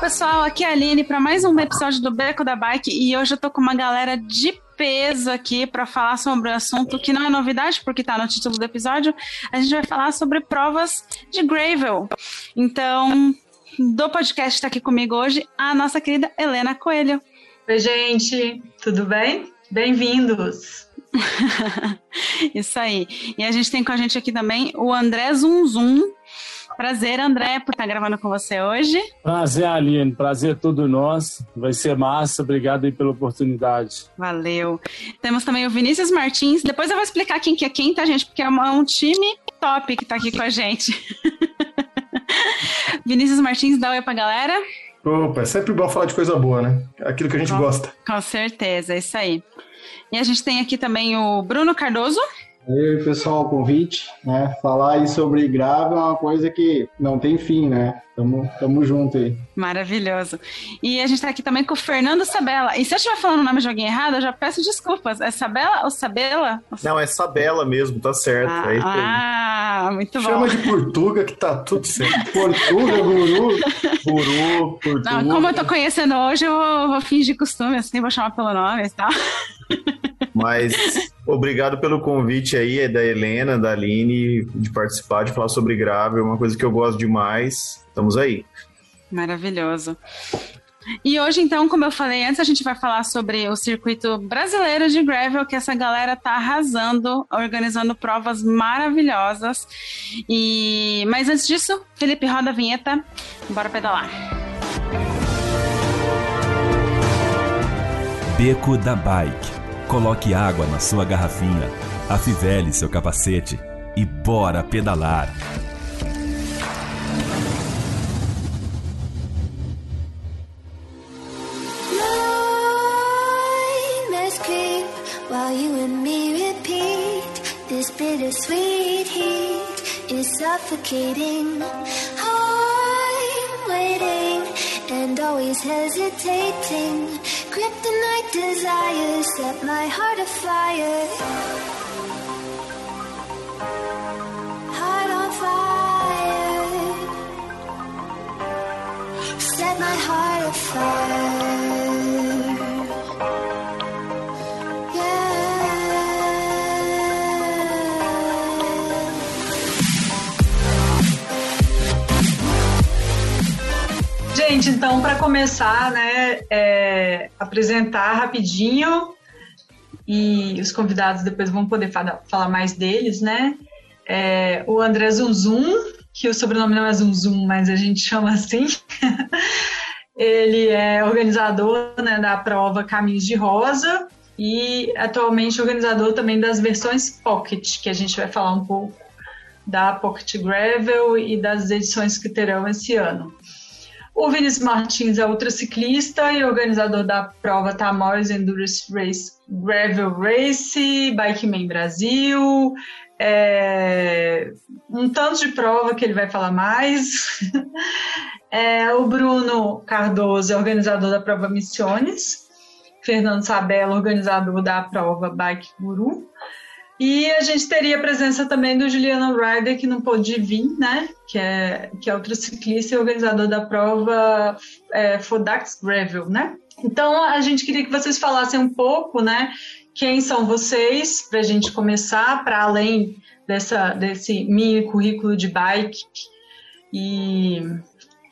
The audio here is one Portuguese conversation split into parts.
Pessoal, aqui é a Aline para mais um episódio do Beco da Bike e hoje eu tô com uma galera de peso aqui para falar sobre um assunto que não é novidade porque tá no título do episódio. A gente vai falar sobre provas de gravel. Então, do podcast está aqui comigo hoje a nossa querida Helena Coelho. Oi, gente, tudo bem? Bem-vindos! Isso aí. E a gente tem com a gente aqui também o André Zum Zum. Prazer, André, por estar gravando com você hoje. Prazer, Aline. Prazer é todo nosso. Vai ser massa. Obrigado aí pela oportunidade. Valeu. Temos também o Vinícius Martins. Depois eu vou explicar quem que é quem, tá, gente? Porque é uma- um time top que tá aqui com a gente. Vinícius Martins, dá oi pra galera. Opa, é sempre bom falar de coisa boa, né? Aquilo que a gente Bom. gosta. Com certeza, é isso aí. E a gente tem aqui também o Bruno Cardoso. E aí, pessoal, o convite, né? Falar aí sobre grave é uma coisa que não tem fim, né? Tamo, tamo junto aí. Maravilhoso. E a gente tá aqui também com o Fernando Sabela. E se eu estiver falando o nome de alguém errado, eu já peço desculpas. É Sabela ou Sabela? Não, é Sabela mesmo, tá certo. Ah, é isso aí. ah, muito bom. Chama de Portuga que tá tudo certo. Portuga, guru. Guru, Portuga. Não, como eu tô conhecendo hoje, eu vou, vou fingir costume, assim, vou chamar pelo nome e tal. Mas obrigado pelo convite aí, é da Helena, da Aline, de participar, de falar sobre grave, é uma coisa que eu gosto demais. Estamos aí. Maravilhoso. E hoje, então, como eu falei antes, a gente vai falar sobre o circuito brasileiro de gravel, que essa galera tá arrasando, organizando provas maravilhosas. E mas antes disso, Felipe roda a vinheta, bora pedalar. Beco da Bike. Coloque água na sua garrafinha, afivele seu capacete e bora pedalar. Bittersweet heat is suffocating. I'm waiting and always hesitating. Kryptonite desires set my heart afire. Então, para começar, né, é, apresentar rapidinho e os convidados depois vão poder fala- falar mais deles, né? É, o André Zunzum, que o sobrenome não é Zunzum, mas a gente chama assim. Ele é organizador né, da prova Caminhos de Rosa e atualmente organizador também das versões Pocket, que a gente vai falar um pouco da Pocket Gravel e das edições que terão esse ano. O Vinícius Martins é outro ciclista e organizador da prova Tamoios Endurance Race Gravel Race, Bikeman Brasil, é, um tanto de prova que ele vai falar mais. É, o Bruno Cardoso é organizador da prova Missiones, Fernando Sabella, organizador da prova Bike Guru. E a gente teria a presença também do Juliano Ryder, que não pôde vir, né? Que é, que é outro ciclista e organizador da prova é, Fodax Gravel, né? Então, a gente queria que vocês falassem um pouco, né? Quem são vocês, para a gente começar, para além dessa, desse mini currículo de bike. E,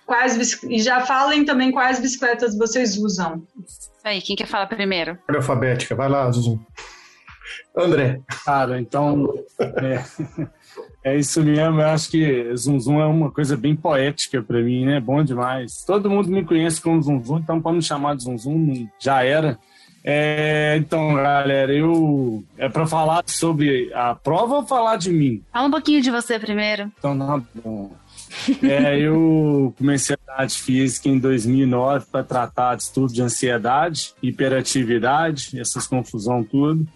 quais, e já falem também quais bicicletas vocês usam. Isso aí, quem quer falar primeiro? Alfabética. Vai lá, Zuzu. André. Cara, então. É, é isso mesmo. Eu acho que Zum Zum é uma coisa bem poética pra mim, né? Bom demais. Todo mundo me conhece como Zum Zum, então pode me chamar de Zum já era. É, então, galera, eu. É pra falar sobre a prova ou falar de mim? Fala um pouquinho de você primeiro. Então, tá bom. É, eu comecei a atividade física em 2009 para tratar de estudo de ansiedade, hiperatividade, essas confusão tudo.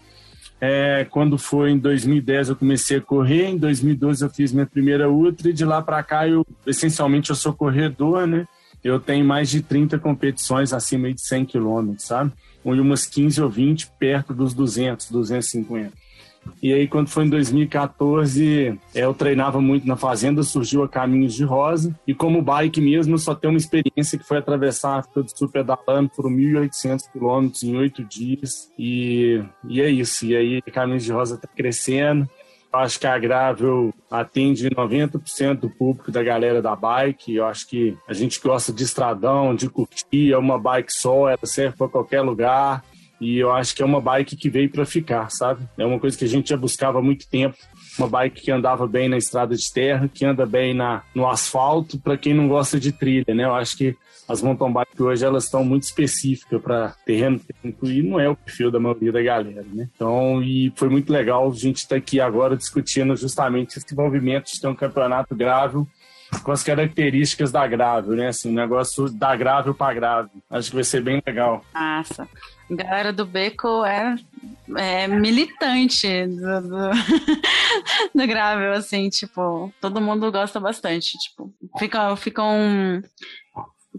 É, quando foi em 2010 eu comecei a correr, em 2012 eu fiz minha primeira ultra e de lá para cá eu essencialmente eu sou corredor, né? Eu tenho mais de 30 competições acima de 100 quilômetros, sabe? E umas 15 ou 20 perto dos 200, 250. E aí, quando foi em 2014, é, eu treinava muito na fazenda, surgiu a Caminhos de Rosa. E como bike mesmo, só tenho uma experiência que foi atravessar a África do Sul pedalando por 1.800 quilômetros em oito dias. E, e é isso. E aí, Caminhos de Rosa está crescendo. Eu acho que a Gravel atende 90% do público da galera da bike. Eu acho que a gente gosta de estradão, de curtir. É uma bike só, ela serve para qualquer lugar. E eu acho que é uma bike que veio para ficar, sabe? É uma coisa que a gente já buscava há muito tempo. Uma bike que andava bem na estrada de terra, que anda bem na, no asfalto, para quem não gosta de trilha, né? Eu acho que as mountain bikes hoje elas estão muito específicas para terreno técnico e não é o perfil da maioria da galera, né? Então, e foi muito legal a gente estar tá aqui agora discutindo justamente esse envolvimento de ter um campeonato grável com as características da grável, né? Assim, negócio da grável para grável. Acho que vai ser bem legal. Massa. A galera do Beco é, é militante do, do, do Gravel, assim, tipo, todo mundo gosta bastante, tipo, ficam, ficam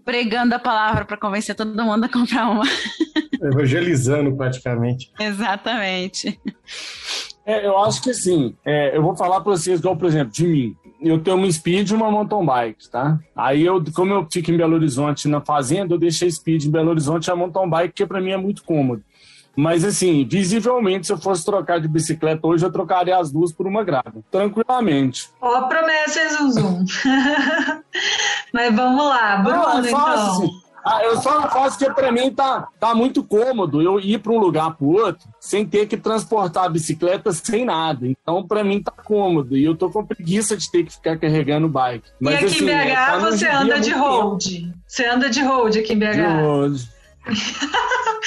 pregando a palavra para convencer todo mundo a comprar uma. Evangelizando praticamente. Exatamente. É, eu acho que assim, é, eu vou falar para vocês, igual, por exemplo, de mim. Eu tenho uma speed e uma mountain bike, tá? Aí eu, como eu fico em Belo Horizonte na fazenda, eu deixei speed em Belo Horizonte e a mountain bike, que para mim é muito cômodo. Mas assim, visivelmente, se eu fosse trocar de bicicleta hoje, eu trocaria as duas por uma grava. Tranquilamente. Ó, a promessa, hein, Zum Zum. Mas vamos lá, Bruno, Não, é fácil, então. Ah, eu só não faço porque para mim tá, tá muito cômodo eu ir para um lugar para outro sem ter que transportar a bicicleta sem nada. Então, para mim tá cômodo. E eu tô com preguiça de ter que ficar carregando o bike. E aqui assim, em é, BH tá num você anda de road. Você anda de road aqui em tempo. De BH. road.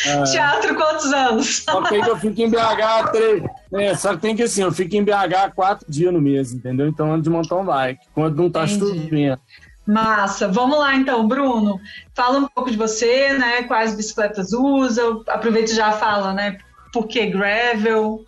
É. Teatro quantos anos? Só que aí eu fico em BH três. É, só que tem que assim, eu fico em BH quatro dias no mês, entendeu? Então ando de mountain bike. Quando não tá Entendi. chovendo. Massa. Vamos lá então, Bruno. Fala um pouco de você, né? Quais bicicletas usa? Aproveita e já fala, né? Por que gravel?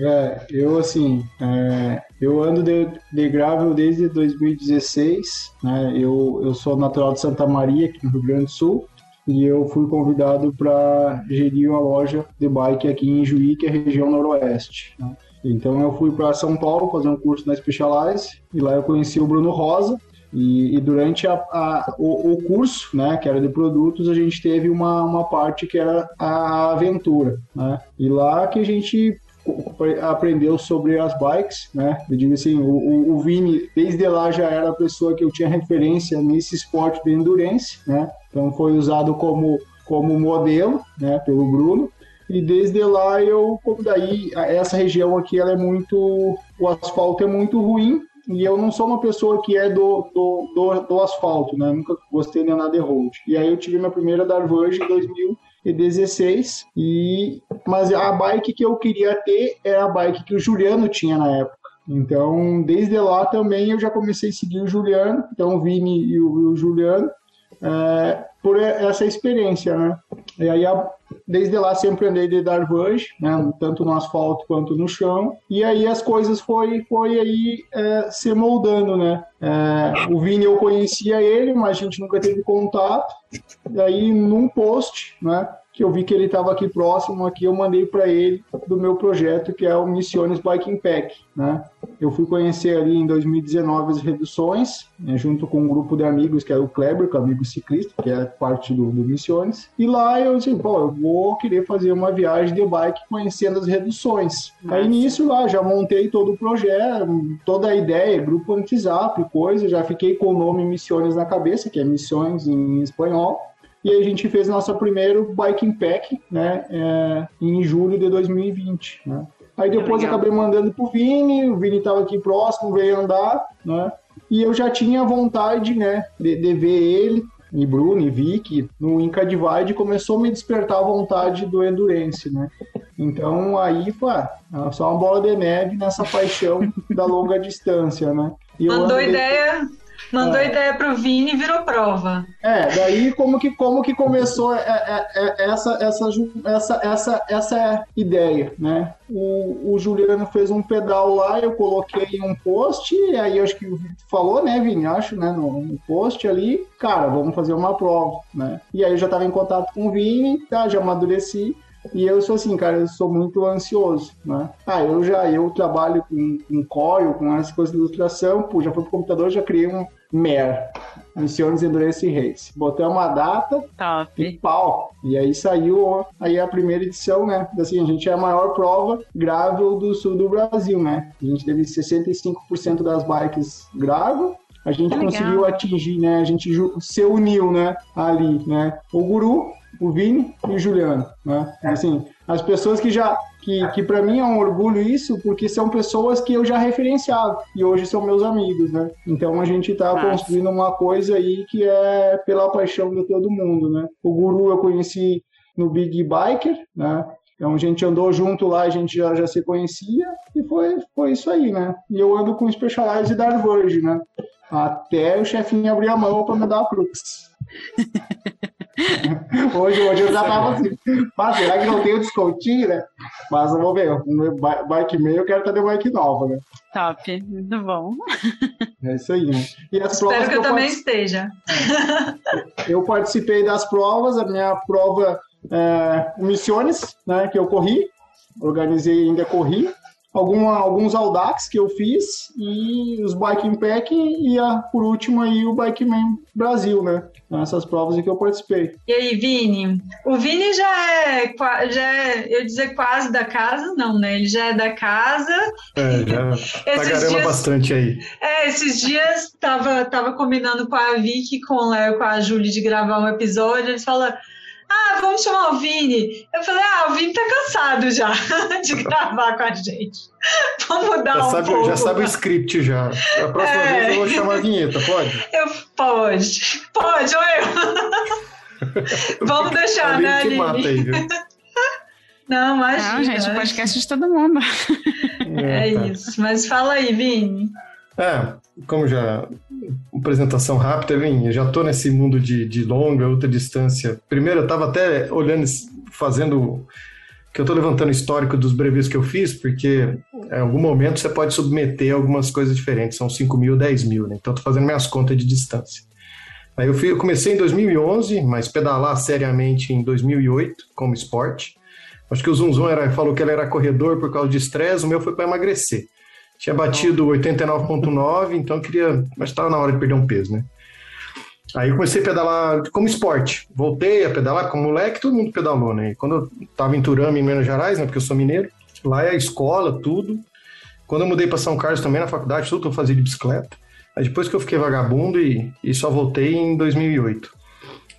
É, eu assim, é, eu ando de, de gravel desde 2016, né? Eu, eu sou natural de Santa Maria, aqui no Rio Grande do Sul, e eu fui convidado para gerir uma loja de bike aqui em Juí, que é a região noroeste. né? Então eu fui para São Paulo fazer um curso na Specialized, e lá eu conheci o Bruno Rosa, e, e durante a, a- o, o curso, né, que era de produtos, a gente teve uma, uma parte que era a aventura, né? E lá que a gente aprendeu sobre as bikes, né? Eu digo assim, o, o, o Vini, desde lá já era a pessoa que eu tinha referência nesse esporte de endurance, né? Então foi usado como, como modelo, né, pelo Bruno. E desde lá eu, como daí, essa região aqui, ela é muito, o asfalto é muito ruim, e eu não sou uma pessoa que é do, do, do, do asfalto, né? Nunca gostei de andar de road. E aí eu tive minha primeira Darvange em 2016, e, mas a bike que eu queria ter era a bike que o Juliano tinha na época. Então, desde lá também eu já comecei a seguir o Juliano, então o Vini e o, e o Juliano, é, por essa experiência, né? E aí, desde lá sempre andei de Darvange, né? Tanto no asfalto quanto no chão. E aí as coisas foi, foi aí é, se moldando, né? É, o Vini eu conhecia ele, mas a gente nunca teve contato. E aí num post, né? Que eu vi que ele estava aqui próximo, aqui eu mandei para ele do meu projeto que é o Missiones Biking Pack, né? Eu fui conhecer ali em 2019 as reduções, né, junto com um grupo de amigos, que era o Kleber, que é amigo ciclista, que é parte do, do Missiones. E lá eu disse, pô, eu vou querer fazer uma viagem de bike conhecendo as reduções. Aí nisso lá, já montei todo o projeto, toda a ideia, grupo WhatsApp, coisa, já fiquei com o nome Missiones na cabeça, que é Missões em espanhol. E aí a gente fez nosso primeiro Biking Pack, né, é, em julho de 2020, né. Aí depois legal. acabei mandando pro Vini, o Vini estava aqui próximo, veio andar, né? E eu já tinha vontade, né, de, de ver ele, e Bruno e Vicky, no Inca Divide, começou a me despertar a vontade do Endurance, né? Então aí foi ah, só uma bola de neve nessa paixão da longa distância, né? E eu Mandou andei- ideia, Mandou É. ideia pro Vini e virou prova. É, daí como que, como que começou é, é, é, essa, essa, essa, essa, essa ideia, né? O, o Juliano fez um pedal lá, eu coloquei um post, e aí acho que falou, né, Vini? Acho, né, no, no post ali, cara, vamos fazer uma prova, né? E aí eu já estava em contato com o Vini, tá, já amadureci. E eu sou assim, cara, eu sou muito ansioso, né? Ah, eu já, eu trabalho com, com Corel, com essas coisas de ilustração, pô, já fui pro computador, já criei um MER, Missiones Endurance Race. Botei uma data Top. e pau. E aí saiu aí a primeira edição, né? Assim, a gente é a maior prova gravel do sul do Brasil, né? A gente teve 65% das bikes gravel. A gente Legal. conseguiu atingir, né? A gente se uniu, né? Ali, né? O Guru, o Vini e o Juliano, né? Assim, as pessoas que já que, que para mim é um orgulho isso, porque são pessoas que eu já referenciava e hoje são meus amigos, né? Então a gente tá Massa. construindo uma coisa aí que é pela paixão de todo mundo, né? O Guru eu conheci no Big Biker, né? Então a gente andou junto lá, a gente já, já se conhecia e foi, foi isso aí, né? E eu ando com Specialized Dark Verge, né? Até o chefinho abrir a mão para me dar a crux. hoje, hoje eu já tava assim, mas será que não tem o descontinho, né? Mas vamos ver, o meu bi- bike meio eu quero estar de bike nova, né? Top. Muito bom. É isso aí, né? E as provas Espero que eu eu também esteja. eu participei das provas, a minha prova é, Missiones, né, que eu corri, organizei e ainda corri, Alguma, alguns Audax que eu fiz e os Biking Pack e a, por último aí o Bikeman Brasil, né? Essas provas em que eu participei. E aí, Vini? O Vini já é, já é, eu dizer quase da casa, não, né? Ele já é da casa. É, já tagarela dias- bastante aí. É, esses dias tava, tava combinando com a Vicky, com o Léo, com a Júlia de gravar um episódio. Eles falaram: Ah, vamos chamar o Vini. Eu falei: Ah, o Vini tá cansado já de gravar com a gente. Vamos mudar Já um sabe, pouco. já sabe o script já. A próxima É. vez eu vou chamar a vinheta, pode? Eu, pode, pode, ou eu. Vamos deixar, Aline né, te mata Aline? aí, viu? Não, imagina. Não, gente, o podcast de todo mundo. É tá. isso. Mas fala aí, Vini. É, como já. Apresentação rápida, eu já tô nesse mundo de, de longa, ultra distância. Primeiro, eu tava até olhando, fazendo. que eu tô levantando o histórico dos breves que eu fiz, porque em algum momento você pode submeter algumas coisas diferentes, são 5 mil, 10 mil, né? Então tô fazendo minhas contas de distância. Aí eu, fui, eu comecei em 2011, mas pedalar seriamente em 2008, como esporte. Acho que o Zum era, falou que ele era corredor por causa de estresse, o meu foi para emagrecer. Tinha batido 89,9, então queria. Mas estava na hora de perder um peso, né? Aí comecei a pedalar como esporte. Voltei a pedalar como moleque, todo mundo pedalou, né? E quando eu estava em Turama, em Minas Gerais, né? Porque eu sou mineiro, lá é a escola, tudo. Quando eu mudei para São Carlos também, na faculdade, tudo eu fazia de bicicleta. Aí depois que eu fiquei vagabundo e, e só voltei em 2008.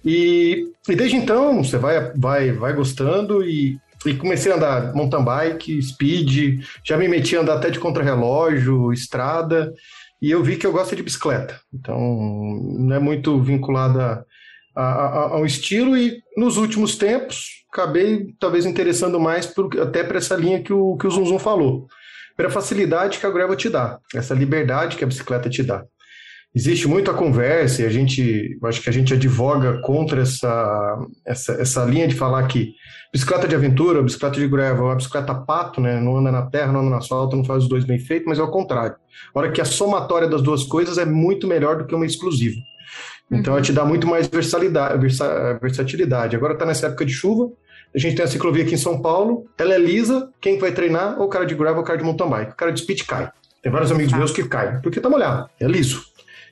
E, e desde então, você vai, vai, vai gostando e, e comecei a andar mountain bike, speed, já me meti a andar até de contrarrelógio, estrada, e eu vi que eu gosto de bicicleta. Então, não é muito vinculada a, a- ao estilo, e nos últimos tempos, acabei talvez interessando mais por, até para essa linha que o, que o Zum falou. Pela facilidade que a gravel te dá, essa liberdade que a bicicleta te dá. Existe muita conversa e a gente, acho que a gente advoga contra essa, essa, essa linha de falar que bicicleta de aventura, bicicleta de gravel, uma bicicleta pato, né? Não anda na terra, não anda no asfalto, não faz os dois bem feitos, mas é o contrário. A hora que a somatória das duas coisas é muito melhor do que uma exclusiva. Então, ela te dá muito mais versatilidade. Agora está nessa época de chuva, a gente tem a ciclovia aqui em São Paulo, ela é lisa, quem vai treinar? Ou o cara de gravel ou o cara de mountain bike. O cara de speed cai. Tem vários amigos meus que caem, porque tá molhado, é liso.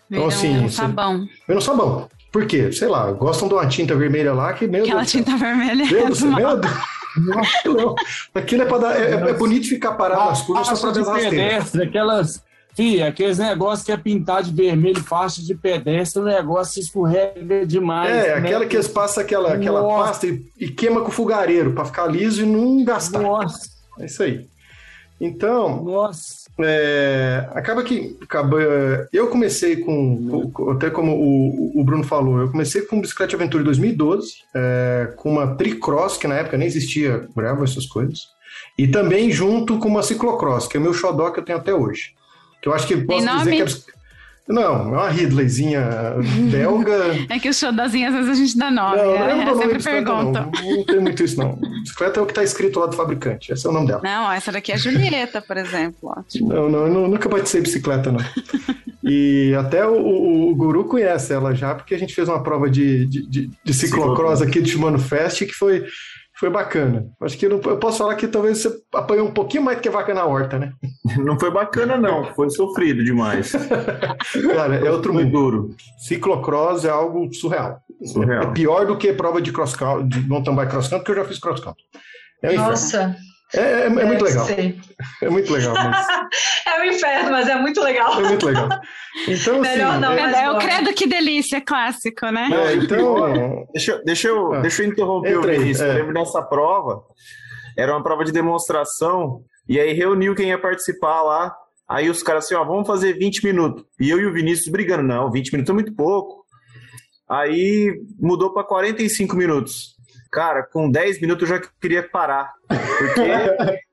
Então, assim, um você- sabão. Vem no sabão. Por quê? Sei lá, gostam de uma tinta vermelha lá que, meu Aquela Deus do céu. tinta vermelha. Meu é Deus, meu Deus. Não, aquilo é pra dar. É, é bonito ficar parado nas curvas só pra Faixa ver as de rasteiras. pedestre, aquelas. Fih, aqueles negócios que é pintar de vermelho, faixa de pedestre, o negócio escorrega demais. É, né? aquela que eles passam aquela, aquela Nossa. pasta e, e queima com o fogareiro pra ficar liso e não gastar. Nossa, É isso aí. Então, nossa. É, acaba que. Acaba, eu comecei com. Até como o, o Bruno falou, eu comecei com bicicleta de aventura em 2012, é, com uma tricross, que na época nem existia gravel, essas coisas. E também junto com uma ciclocross, que é o meu xodó que eu tenho até hoje. Que eu acho que posso dizer que é. Não, é uma Ridleyzinha belga. É que o show dazinho, às vezes a gente dá nome. Não, é, não, não, é nome sempre bicicleta, não. pergunta. Não tem muito isso, não. Bicicleta é o que está escrito lá do fabricante. Esse é o nome dela. Não, essa daqui é Julieta, por exemplo. ó. Não, não, eu nu- nunca batizei bicicleta, não. E até o, o- o Guru conhece ela já, porque a gente fez uma prova de, de, de, de ciclocross aqui do Shimano Fest que foi, foi bacana. Acho que eu, não- eu posso falar que talvez você apanhou um pouquinho mais do que vaca na horta, né? Não foi bacana, não. Foi sofrido demais. Cara, é outro Foi mundo. duro. Ciclocross é algo surreal. É Surreal. pior do que prova de cross country, de mountain bike cross country, porque eu já fiz cross country. É um inferno. É, é- é muito legal. ser. É muito legal, mas É um inferno, mas é muito legal. é muito legal. Então, assim, Melhor não, é- É o credo que delícia, clássico, né? é, então, Deixa, eu- deixa, eu, Ah. deixa eu interromper Entra o Vinícius. é. Eu lembro dessa prova. Era uma prova de demonstração. E aí reuniu quem ia participar lá. Aí os caras assim, ó, vamos fazer 20 minutos. E eu e o Vinícius brigando. Não, 20 minutos é muito pouco. Aí mudou para 45 minutos. Cara, com 10 minutos eu já queria parar. Porque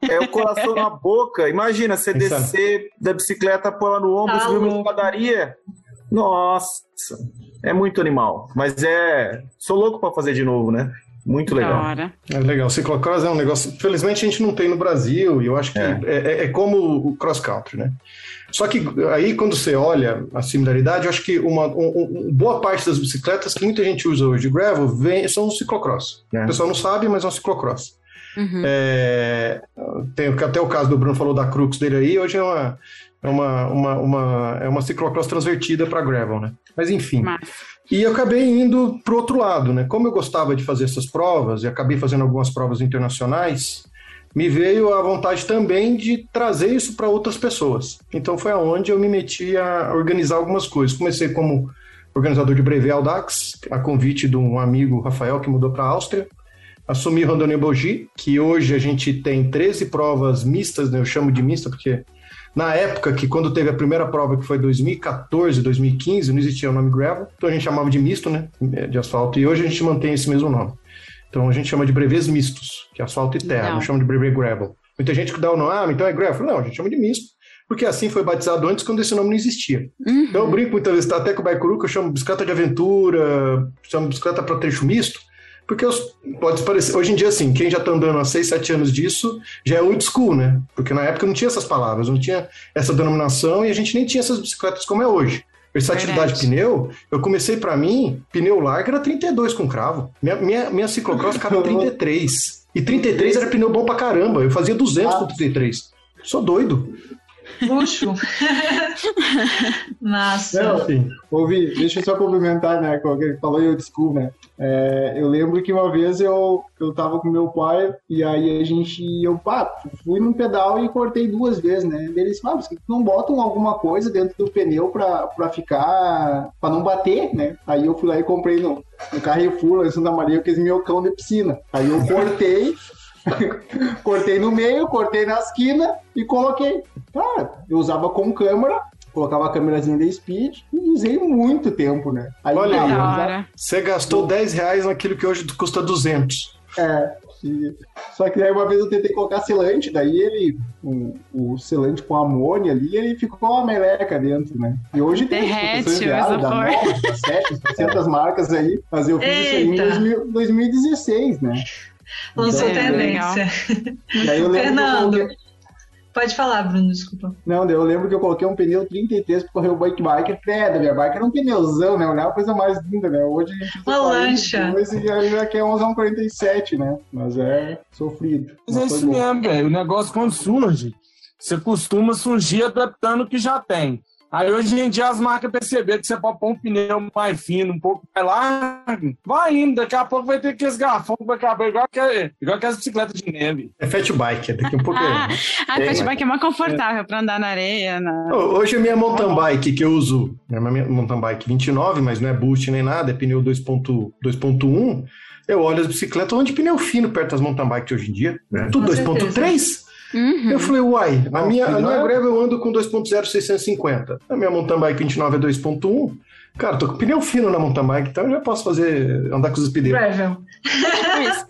é o coração na boca. Imagina, você descer da bicicleta, pôr ela no ombro, Tá subir uma louco. escadaria. Nossa, é muito animal. Mas é. Sou louco pra fazer de novo, né? Muito legal. É legal. Ciclocross é um negócio. Felizmente a gente não tem no Brasil, e eu acho que É. é, é- é como o cross country, né? Só que aí, quando você olha a similaridade, eu acho que uma um- um- boa parte das bicicletas que muita gente usa hoje de gravel vem, são os ciclocross. É. O pessoal não sabe, mas é um ciclocross. Uhum. É, tem até o caso do Bruno falou da Crux dele aí, hoje é uma, é uma, uma, uma- é uma ciclocross transvertida para gravel, né? Mas enfim. Massa. E eu acabei indo para o outro lado, né? Como eu gostava de fazer essas provas e acabei fazendo algumas provas internacionais, me veio a vontade também de trazer isso para outras pessoas. Então foi aonde eu me meti a organizar algumas coisas. Comecei como organizador de Breve Audax, a convite de um amigo, Rafael, que mudou para a Áustria. Assumi Randonnée Bogi, que hoje a gente tem 13 provas mistas, né? eu chamo de mista porque na época que quando teve a primeira prova, que foi 2014, 2015, não existia o nome gravel, então a gente chamava de misto, né, de asfalto, e hoje a gente mantém esse mesmo nome. Então a gente chama de brevês mistos, que é asfalto e terra, Legal. não chama de brevê gravel. Muita gente que dá o nome, ah, então é gravel. Não, a gente chama de misto, porque assim foi batizado antes quando esse nome não existia. Uhum. Então eu brinco muitas vezes, tá, até com o Baikuru, que eu chamo bicicleta de aventura, chamo bicicleta para trecho misto, porque os- pode parecer, hoje em dia, assim, quem já tá andando há 6, 7 anos disso, já é old school, né? Porque na época não tinha essas palavras, não tinha essa denominação e a gente nem tinha essas bicicletas como é hoje. Versatilidade de Verdade. pneu, eu comecei para mim, pneu largo era 32 com cravo. Minha, minha, minha ciclocross ficava 33. E 33 era pneu bom pra caramba. Eu fazia 200 com 33. Sou doido. Luxo. Massa. Não, Sim. Ouvi, deixa eu só complementar, né, com o que ele falou e eu desculpo, né. É, eu lembro que uma vez eu, eu tava com meu pai e aí a gente, eu pá, fui num pedal e cortei duas vezes, né. Eles falaram, ah, não botam alguma coisa dentro do pneu pra, pra ficar, pra não bater, né. Aí eu fui lá e comprei no, no Carrefour, lá em Santa Maria, aqueles meu cão de piscina. Aí eu cortei, cortei no meio, cortei na esquina e coloquei. Cara, eu usava com câmera, colocava a câmerazinha da Speed e usei muito tempo, né? Aí, Olha aí, eu. Você gastou 10 reais naquilo que hoje custa 200. É, e- só que aí uma vez eu tentei colocar selante, daí ele, o, o selante com amônia ali, ele ficou uma meleca dentro, né? E hoje tem Derrete reais da Sete, 700 marcas aí, mas eu fiz isso aí em Eita. 2000 2016, né? Lançou É, tendência. E aí eu lembro que eu Fernando, pode falar, Bruno, desculpa. Não, eu lembro que eu coloquei um pneu 33 pra correr o bike bike. É, da minha bike era um pneuzão, né? Olhar a coisa mais linda, né? Hoje a gente Uma lancha. 42 e aí já quer usar um 47, né? Mas é sofrido. Mas é isso bom. mesmo, velho. O negócio quando surge, você costuma surgir adaptando o que já tem. Aí hoje em dia as marcas perceberam que você pode pôr um pneu mais fino, um pouco mais largo. Vai indo, daqui a pouco vai ter aqueles garrafão que vai acabar igual, que, igual aquelas bicicletas de neve. É fat bike, daqui um pouco. Ah, é. a fat bike é mais confortável pra andar na areia. Na... Hoje a minha mountain bike que eu uso, é uma minha mountain bike 29, mas não é boost nem nada, é pneu 2.1. 2.1. Eu olho as bicicletas onde pneu fino perto das mountain bikes hoje em dia. É. Tudo Com 2.3. Uhum. Eu falei, uai, a minha, a minha é? Gravel eu ando com 2.0 650. A minha mountain bike 29 é 2.1. Cara, tô com pneu fino na mountain bike, então eu já posso fazer, andar com os pneus. Gravel. Tipo isso.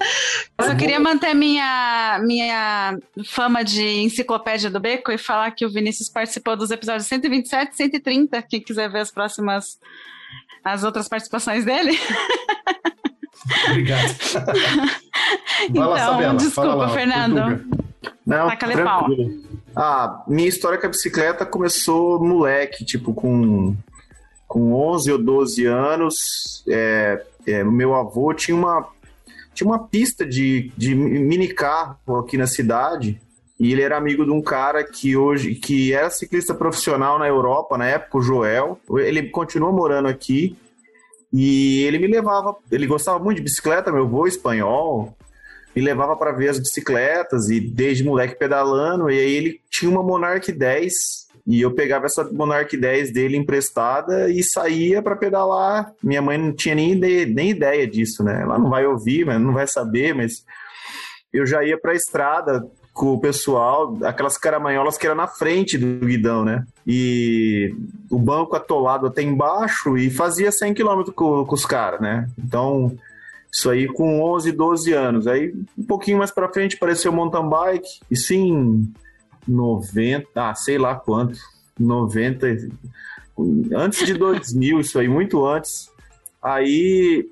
Eu só queria manter minha, minha fama de enciclopédia do Beco e falar que o Vinícius participou dos episódios 127 e 130. Quem quiser ver as próximas, as outras participações dele. Obrigado. Então, lá, Sabela, desculpa, lá, Fernando. Portuga. Não, tranquilo. Ah, minha história com a bicicleta começou moleque, tipo, com, com 11 ou 12 anos. É, é, o meu avô tinha uma, tinha uma pista de, de mini carro aqui na cidade. E ele era amigo de um cara que hoje que era ciclista profissional na Europa, na época, o Joel. Ele continua morando aqui. E ele me levava, ele gostava muito de bicicleta, meu avô espanhol, me levava para ver as bicicletas e desde moleque pedalando. E aí ele tinha uma Monarch 10 e eu pegava essa Monarch 10 dele emprestada e saía para pedalar. Minha mãe não tinha nem ideia, nem ideia disso, né? Ela não vai ouvir, mas não vai saber, mas eu já ia para a estrada com o pessoal, aquelas caramanholas que era na frente do guidão, né? E o banco atolado até embaixo e fazia 100 km com, com os caras, né? Então, isso aí com 11, 12 anos. Aí, um pouquinho mais pra frente, apareceu mountain bike. Isso em 90, ah, sei lá quanto. 90, antes de 2000, isso aí, muito antes. Aí,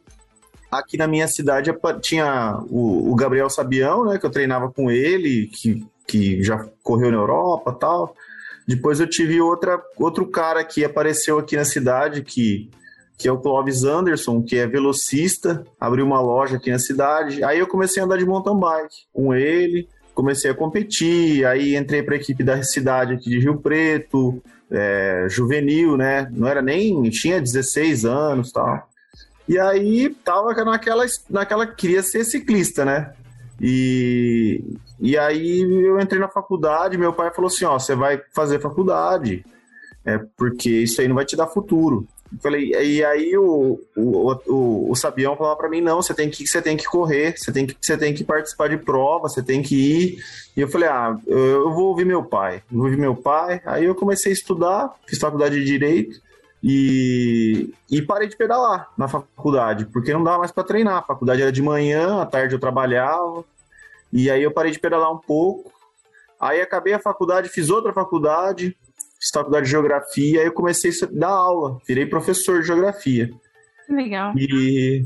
aqui na minha cidade, tinha o, o Gabriel Sabião, né, que eu treinava com ele, que, que já correu na Europa tal. Depois eu tive outra, outro cara que apareceu aqui na cidade, que que é o Clóvis Anderson, que é velocista, abriu uma loja aqui na cidade. Aí eu comecei a andar de mountain bike com ele, comecei a competir, aí entrei para a equipe da cidade aqui de Rio Preto, é, juvenil, né? Não era nem, tinha 16 anos, tal. E aí tava naquela, naquela queria ser ciclista, né? E, e aí eu entrei na faculdade, meu pai falou assim, ó, você vai fazer faculdade, é, porque isso aí não vai te dar futuro. Eu Falei, e aí o, o, o, o Sabião falava para mim, não, você tem que você tem que correr, você tem que você tem que participar de prova, você tem que ir. E eu falei, ah, eu eu vou ouvir meu pai, vou ouvir meu pai. Aí eu comecei a estudar, fiz faculdade de direito e, e parei de pedalar na faculdade, porque não dava mais para treinar. A faculdade era de manhã, à tarde eu trabalhava. E aí eu parei de pedalar um pouco. Aí acabei a faculdade, fiz outra faculdade, fiz faculdade de geografia, aí eu comecei a dar aula, virei professor de geografia. Legal. E,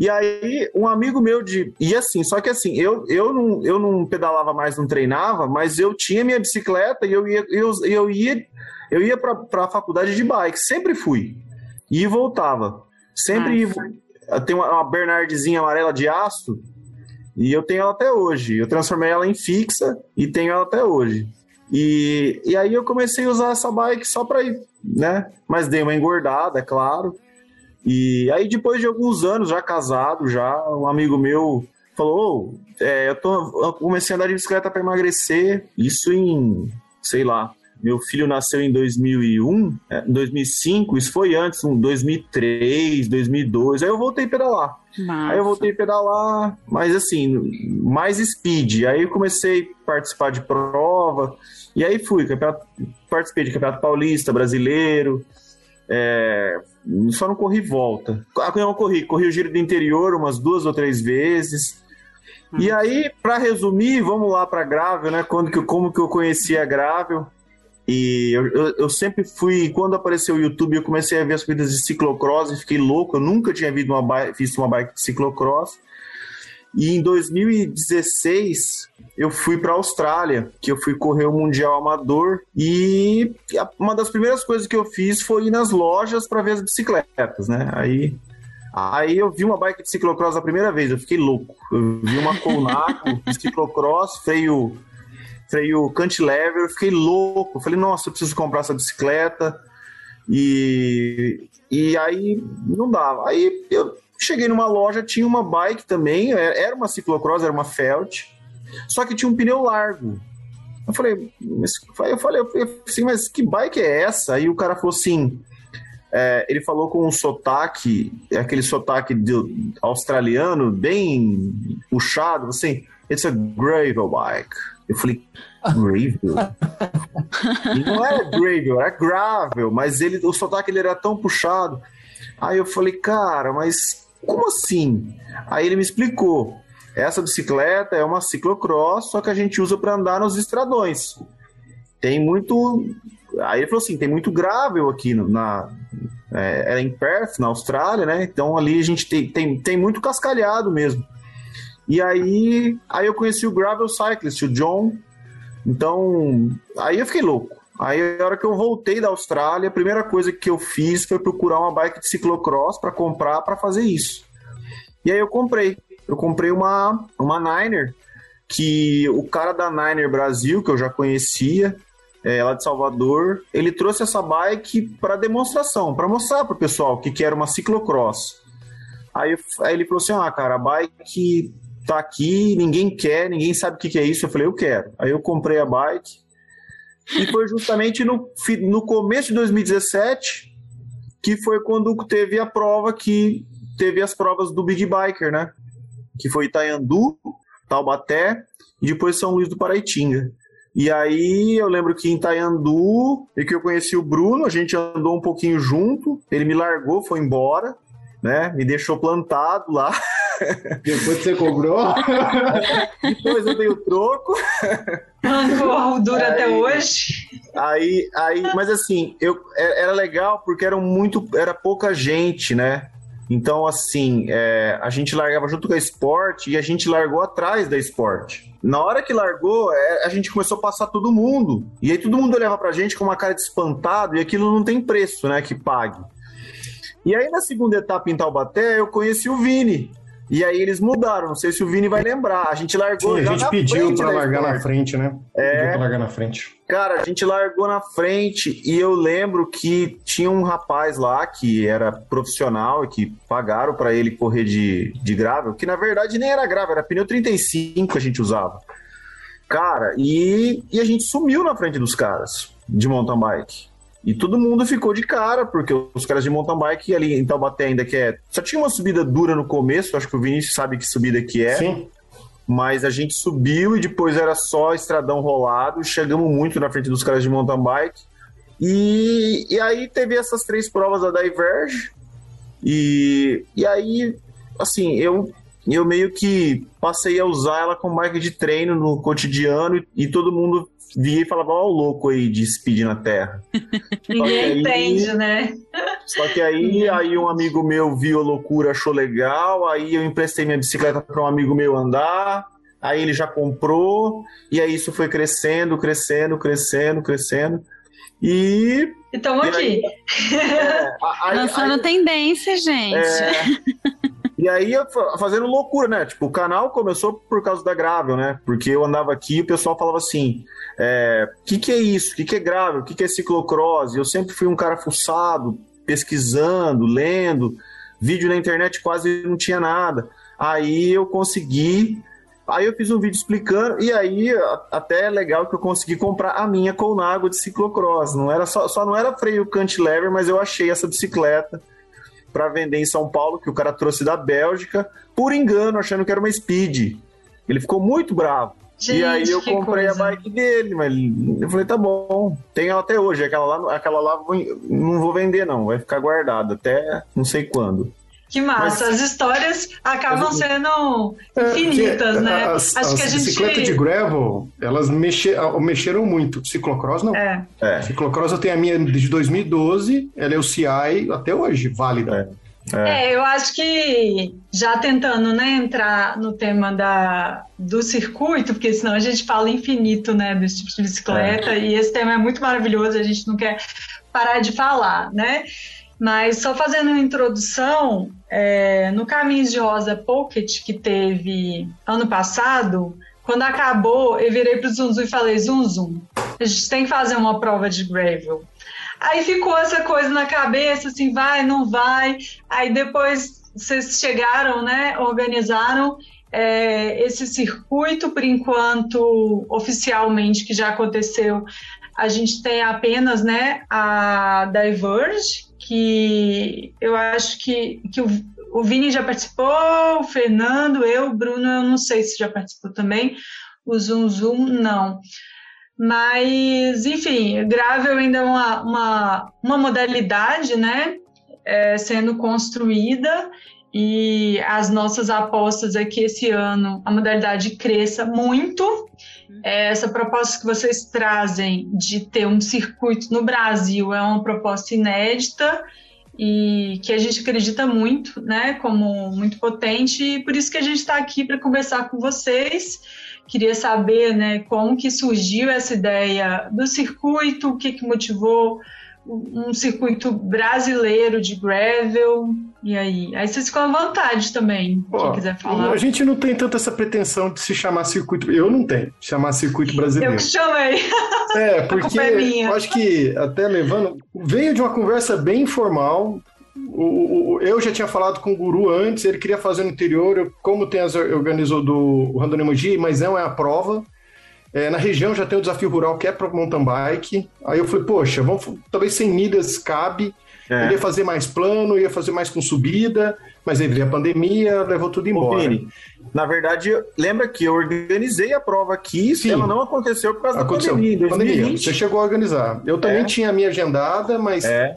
e aí, um amigo meu de. E assim, só que assim, eu, eu, não, eu não pedalava mais, não treinava, mas eu tinha minha bicicleta e eu ia, eu, eu ia, eu ia pra, pra faculdade de bike, sempre fui. E voltava. Sempre. Eu tenho uma, uma Bernardzinha amarela de aço. E eu tenho ela até hoje. Eu transformei ela em fixa e tenho ela até hoje. E, e aí eu comecei a usar essa bike só para ir, né? Mas dei uma engordada, é claro. E aí depois de alguns anos já casado, já um amigo meu falou, "Ô, é, eu, tô, eu comecei a andar de bicicleta para emagrecer. Isso em, sei lá, meu filho nasceu em 2001, é, 2005, isso foi antes, um 2003, 2002. Aí eu voltei a pedalar. Aí eu voltei a pedalar, mas assim, mais speed. Aí eu comecei a participar de prova, e aí fui, campeonato, participei de Campeonato Paulista, Brasileiro, é, só não corri volta. Ah, eu não corri, corri o Giro do Interior umas duas ou três vezes. E aí, para resumir, vamos lá para Gravel, né? Quando que, como que eu conheci a Gravel? E eu, eu, eu sempre fui, quando apareceu o YouTube, eu comecei a ver as corridas de ciclocross e fiquei louco. Eu nunca tinha visto uma bike, visto uma bike de ciclocross. E em 2016 eu fui para a Austrália, que eu fui correr o Mundial Amador e uma das primeiras coisas que eu fiz foi ir nas lojas para ver as bicicletas, né? Aí Aí eu vi uma bike de ciclocross a primeira vez, eu fiquei louco. Eu vi uma Colnago de ciclocross, freio, freio cantilever, eu fiquei louco. Eu falei, nossa, eu preciso comprar essa bicicleta. E, e aí não dava. Aí eu cheguei numa loja, tinha uma bike também, é- era uma ciclocross, era uma Felt, só que tinha um pneu largo. Eu falei, mas, eu falei, assim, mas que bike é essa? Aí o cara falou assim, é, ele falou com um sotaque, aquele sotaque do- australiano, bem puxado, assim, it's a gravel bike. Eu falei, Gravel? não era Gravel, era Gravel, mas ele, o sotaque ele era tão puxado. Aí eu falei, cara, mas como assim? Aí ele me explicou. Essa bicicleta é uma ciclocross, só que a gente usa para andar nos estradões. Tem muito. Aí ele falou assim: tem muito gravel aqui na. É, é em Perth, na Austrália, né? Então ali a gente tem, tem, tem muito cascalhado mesmo. E aí, aí eu conheci o Gravel Cyclist, o John. Então, aí eu fiquei louco. Aí, a hora que eu voltei da Austrália, a primeira coisa que eu fiz foi procurar uma bike de ciclocross para comprar para fazer isso. E aí eu comprei. Eu comprei uma, uma Niner, que o cara da Niner Brasil, que eu já conhecia, é, lá de Salvador, ele trouxe essa bike para demonstração, para mostrar pessoal o que, que era uma ciclocross. Aí, aí ele falou assim: ah, cara, a bike tá aqui, ninguém quer, ninguém sabe o que, que é isso. Eu falei, eu quero. Aí eu comprei a bike. E foi justamente no, no começo de 2017 que foi quando teve a prova que teve as provas do Big Biker, né? Que foi Itaiandu, Taubaté e depois São Luís do Paraitinga. E aí eu lembro que em Itaiandu e que eu conheci o Bruno, a gente andou um pouquinho junto, ele me largou, foi embora, né? Me deixou plantado lá. Depois que você cobrou. Depois eu dei o troco. Rancor dura até Aí- hoje. Aí, aí, mas assim, eu é- era legal porque era muito, era pouca gente, né? Então, assim, é, a gente largava junto com a Sport e a gente largou atrás da Sport. Na hora que largou, é, a gente começou a passar todo mundo. E aí todo mundo olhava pra gente com uma cara de espantado e aquilo não tem preço, né, que pague. E aí na segunda etapa em Taubaté, eu conheci o Vini. E aí eles mudaram, não sei se o Vini vai lembrar. A gente largou Sim, a gente pediu da largar na frente, né? É. Pediu pra largar na frente. Cara, a gente largou na frente e eu lembro que tinha um rapaz lá que era profissional e que pagaram pra ele correr de, de gravel, que na verdade nem era gravel, era pneu 35 que a gente usava. Cara, e, e a gente sumiu na frente dos caras de mountain bike. E todo mundo ficou de cara, porque os caras de mountain bike ali em Taubaté ainda que é. Só tinha uma subida dura no começo, acho que o Vinícius sabe que subida que é. Sim. Mas a gente subiu e depois era só estradão rolado. Chegamos muito na frente dos caras de mountain bike. E, e aí teve essas três provas da Diverge. E, e aí, assim, eu, eu meio que passei a usar ela como bike de treino no cotidiano e, e todo mundo via e falava, ó, o louco aí de speed na terra. Ninguém aí- entende, né? Só que aí, aí um amigo meu viu a loucura, achou legal, aí eu emprestei minha bicicleta para um amigo meu andar, aí ele já comprou, e aí isso foi crescendo, crescendo, crescendo, crescendo. E. Estamos aqui. aí- é, aí- Lançando aí- tendência, gente. é, e aí fazendo loucura, né? Tipo, o canal começou por causa da Gravel, né? Porque eu andava aqui e o pessoal falava assim: o que, que é isso? O que, que é Gravel? O que, que é ciclocross? Eu sempre fui um cara fuçado, pesquisando, lendo. Vídeo na internet quase não tinha nada. Aí eu consegui. Aí eu fiz um vídeo explicando, e aí até é legal que eu consegui comprar a minha Colnago de ciclocross. Não era só, só não era freio cantilever, mas eu achei essa bicicleta para vender em São Paulo, que o cara trouxe da Bélgica, por engano, achando que era uma Speed. Ele ficou muito bravo. Gente, e aí eu comprei coisa. a bike dele, mas eu falei, tá bom. Tem ela até hoje, aquela lá, aquela lá não vou vender não, vai ficar guardada até não sei quando. Que massa. Mas- As histórias acabam sendo infinitas, Porque né? As, Acho as que a gente. bicicletas de gravel, elas mexe, mexeram muito. Ciclocross não. É. É. Ciclocross eu tenho a minha de 2012, ela é o CI até hoje, válida. É, eu acho que já tentando né, entrar no tema da, do circuito, porque senão a gente fala infinito né, desse tipo de bicicleta, e esse tema é muito maravilhoso, a gente não quer parar de falar, né? Mas só fazendo uma introdução, é, no Caminhos de Rosa Pocket que teve ano passado, quando acabou, eu virei pro Zum Zum e falei, Zum, a gente tem que fazer uma prova de gravel. Aí ficou essa coisa na cabeça, assim, vai, não vai. Aí depois vocês chegaram, né, organizaram é, esse circuito, por enquanto, oficialmente, que já aconteceu, a gente tem apenas, né, a Diverge, que eu acho que, que o, o Vini já participou, o Fernando, eu, o Bruno, eu não sei se já participou também. o Zoom Zoom não. Mas, enfim, gravel ainda é uma, uma, uma modalidade, né? É, sendo construída e as nossas apostas é que esse ano a modalidade cresça muito. É, essa proposta que vocês trazem de ter um circuito no Brasil é uma proposta inédita e que a gente acredita muito, né, como muito potente, e por isso que a gente está aqui para conversar com vocês. Queria saber, né, como que surgiu essa ideia do circuito, o que, que motivou um circuito brasileiro de gravel, e aí? Aí vocês ficam à vontade também, Ó, quem quiser falar. A gente não tem tanto essa pretensão de se chamar circuito. Eu não tenho, chamar circuito brasileiro. Eu que chamei. É, A porque é minha. eu acho que até levando. Veio de uma conversa bem informal. O, o- eu já tinha falado com o Guru antes, ele queria fazer no interior, eu- como tem as organizou do Randonê Mogi, mas não é a prova. É, na região já tem o desafio rural que é para mountain bike. Aí eu falei, poxa, vamos, talvez 100 milhas cabe. É. Ele ia fazer mais plano, ia fazer mais com subida, mas aí veio a pandemia, levou tudo Ô, embora. Vini, na verdade, lembra que eu organizei a prova aqui, Sim. ela não aconteceu por causa Aconteceu. da pandemia, em Pandemia. 2020. Você chegou a organizar. Eu também É. tinha a minha agendada, mas É.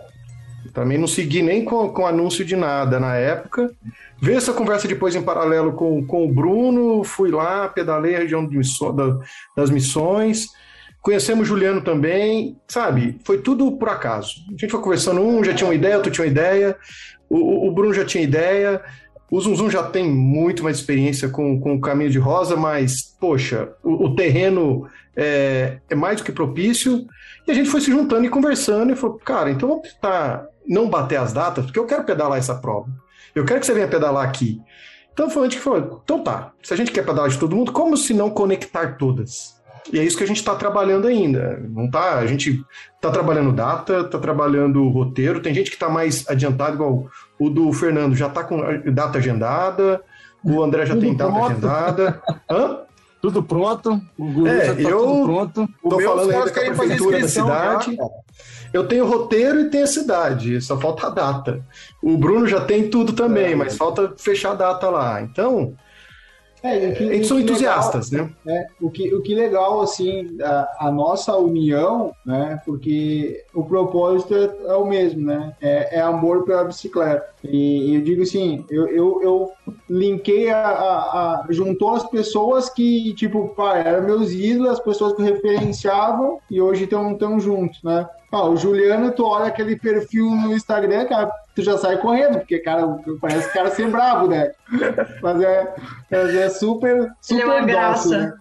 também não segui nem com, com anúncio de nada na época. Veio essa conversa depois em paralelo com, com o Bruno, fui lá, pedalei a região de misso- da- das missões. Conhecemos Juliano também, sabe? Foi tudo por acaso. A gente foi conversando, um já tinha uma ideia, outro tinha uma ideia, o, o- Bruno já tinha ideia, o Zunzum já tem muito mais experiência com, com o caminho de rosa, mas, poxa, o, o terreno é, é mais do que propício. E a gente foi se juntando e conversando e falou, cara, então vamos tentar não bater as datas, porque eu quero pedalar essa prova. Eu quero que você venha pedalar aqui. Então foi a gente que falou, então tá, se a gente quer pedalar de todo mundo, como se não conectar todas? E é isso que a gente está trabalhando ainda. Não tá, a gente está trabalhando data, está trabalhando roteiro. Tem gente que está mais adiantado, igual o do Fernando já está com data agendada, o André já tem data agendada. Hã? Tudo pronto, o Guru É, já tá eu- tudo pronto. Tô falando ainda com a prefeitura da já, cidade. Eu tenho roteiro e tenho a cidade, só falta a data. O Bruno já tem tudo também, mas falta fechar a data lá. Então, É, que- eles são entusiastas, né? É, o, que, o que legal, assim, a, a nossa união, né? Porque o propósito é, é o mesmo, né? É, é amor pela bicicleta. E eu digo assim, eu, eu, eu linkei a, a, a- juntou as pessoas que, tipo, pá, eram meus ídolos, as pessoas que referenciavam e hoje estão tão juntos, né? Ah, o Juliano, tu olha aquele perfil no Instagram, cara, tu já sai correndo, porque, cara, parece cara ser bravo, né? Mas é, mas é super, Ele é super uma dócil, graça. né?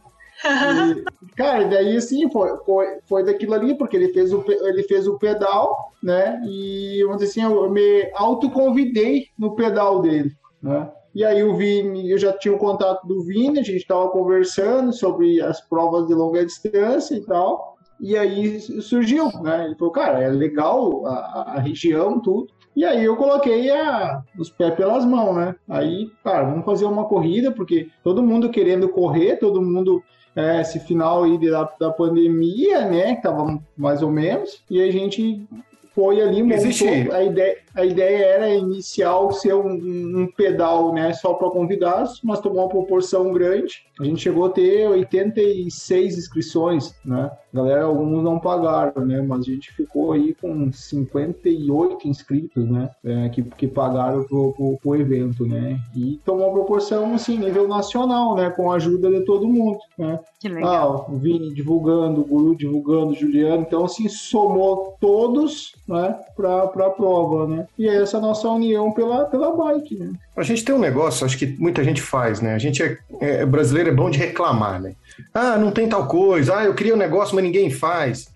E, cara, daí assim, foi, foi, foi daquilo ali, porque ele fez, o, ele fez o pedal, né? E vamos dizer assim, eu me autoconvidei no pedal dele, né? E aí o Vini, eu já tinha o contato do Vini, a gente estava conversando sobre as provas de longa distância e tal. E aí surgiu, né? Ele falou, cara, é legal a, a região, tudo. E aí eu coloquei a, os pés pelas mãos, né? Aí, cara, vamos fazer uma corrida, porque todo mundo querendo correr, todo mundo é, esse final aí da, da pandemia, né? Que tava mais ou menos, e a gente foi ali, montou. Existe- A, ideia, a ideia era inicial ser um, um pedal, né? Só para convidados, mas tomou uma proporção grande. A gente chegou a ter 86 inscrições, né? Galera, alguns não pagaram, né? Mas a gente ficou aí com 58 inscritos, né? É, que, que pagaram pro, pro, pro evento, né? E tomou uma proporção, assim, nível nacional, né? Com a ajuda de todo mundo, né? Que legal. Ah, o Vini divulgando, o Guru divulgando, o Juliano. Então, assim, somou todos, né? Pra, pra prova, né? E é essa nossa união pela, pela bike, né? A gente tem um negócio, acho que muita gente faz, né? A gente é, é- brasileiro é bom de reclamar, né? Ah, não tem tal coisa. Ah, eu queria um negócio, mas ninguém faz.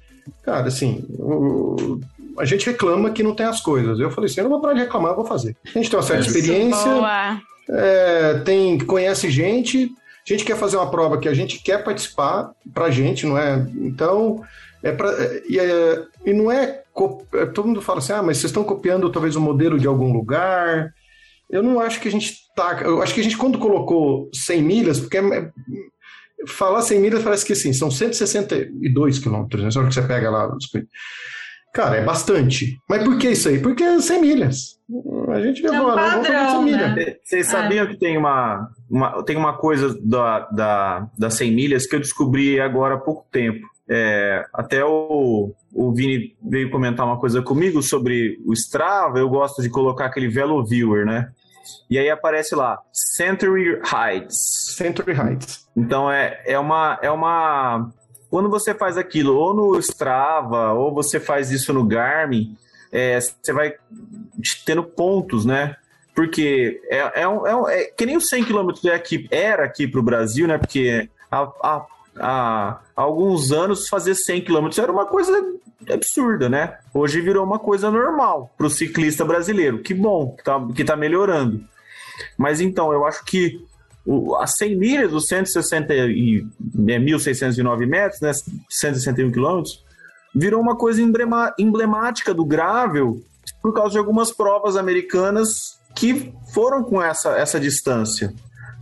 Cara, assim, o- a gente reclama que não tem as coisas. Eu falei assim, eu não vou parar de reclamar, eu vou fazer. A gente tem uma certa Isso, experiência, boa. é, tem conhece gente, a gente quer fazer uma prova que a gente quer participar pra gente, não é? Então, é pra, é- e, é- e não é, é, Todo mundo fala assim, ah, mas vocês estão copiando talvez o modelo de algum lugar. Eu não acho que a gente tá. Eu acho que a gente, quando colocou 100 milhas, porque é- falar 100 milhas parece que sim, são 162 quilômetros, né? Só que você pega lá. os- Cara, é bastante. Mas por que isso aí? Porque é 100 milhas. A gente É um levou, vamos fazer padrão, 100 milhas. né? Vocês sabiam que tem uma, uma- tem uma coisa da, da, das 100 milhas que eu descobri agora há pouco tempo. É, até o, o Vini veio comentar uma coisa comigo sobre o Strava. Eu gosto de colocar aquele Velo Viewer, né? E aí aparece lá, Century Heights. Century Heights. Então é, é uma é uma quando você faz aquilo ou no Strava ou você faz isso no Garmin, é, você vai tendo pontos, né? Porque é, é, um- é, um- é que nem os 100 km é aqui, era aqui para o Brasil, né? Porque há, há- alguns anos fazer 100 km era uma coisa absurda, né? Hoje virou uma coisa normal para o ciclista brasileiro. Que bom que tá, que tá melhorando. Mas então, eu acho que o, as 100 milhas, os 160 e, é, 1.609 metros, né, 161 quilômetros, virou uma coisa emblema- emblemática do gravel por causa de algumas provas americanas que foram com essa, essa distância,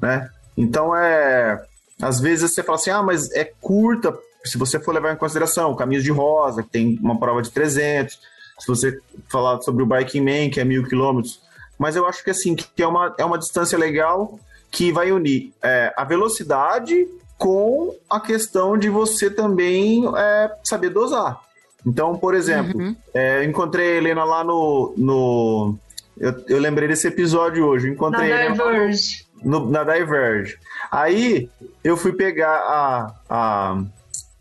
né? Então, é... Às vezes você fala assim, ah, mas é curta, se você for levar em consideração Caminhos de Rosa, que tem uma prova de 300, se você falar sobre o Biking Man, que é mil quilômetros, mas eu acho que assim, que é uma, é uma distância legal que vai unir é, a velocidade com a questão de você também é, saber dosar. Então, por exemplo, é, eu encontrei a Helena lá no. no eu, eu lembrei desse episódio hoje. Eu Na encontrei a Helena Diverge. no- na Diverge. Aí eu fui pegar a, a-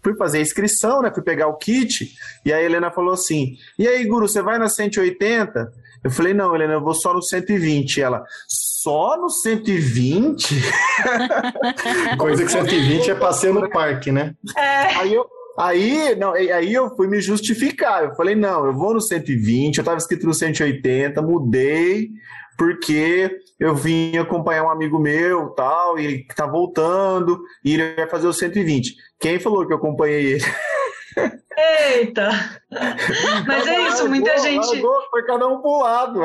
Fui fazer a inscrição, né? Fui pegar o kit. E a Helena falou assim: E aí, Guru, você vai na 180? Eu falei: Não, Helena, eu vou só no 120. Ela: Só no 120? Coisa que 120 é passeio no parque, né? É, Aí eu, aí, não, aí eu fui me justificar. Eu falei, não, eu vou no 120, eu tava escrito no 180, mudei, porque eu vim acompanhar um amigo meu tal, e ele tá voltando, e ele vai fazer o 120. Quem falou que eu acompanhei ele? eita. Mas é isso, muita gente. foi cada um pro lado.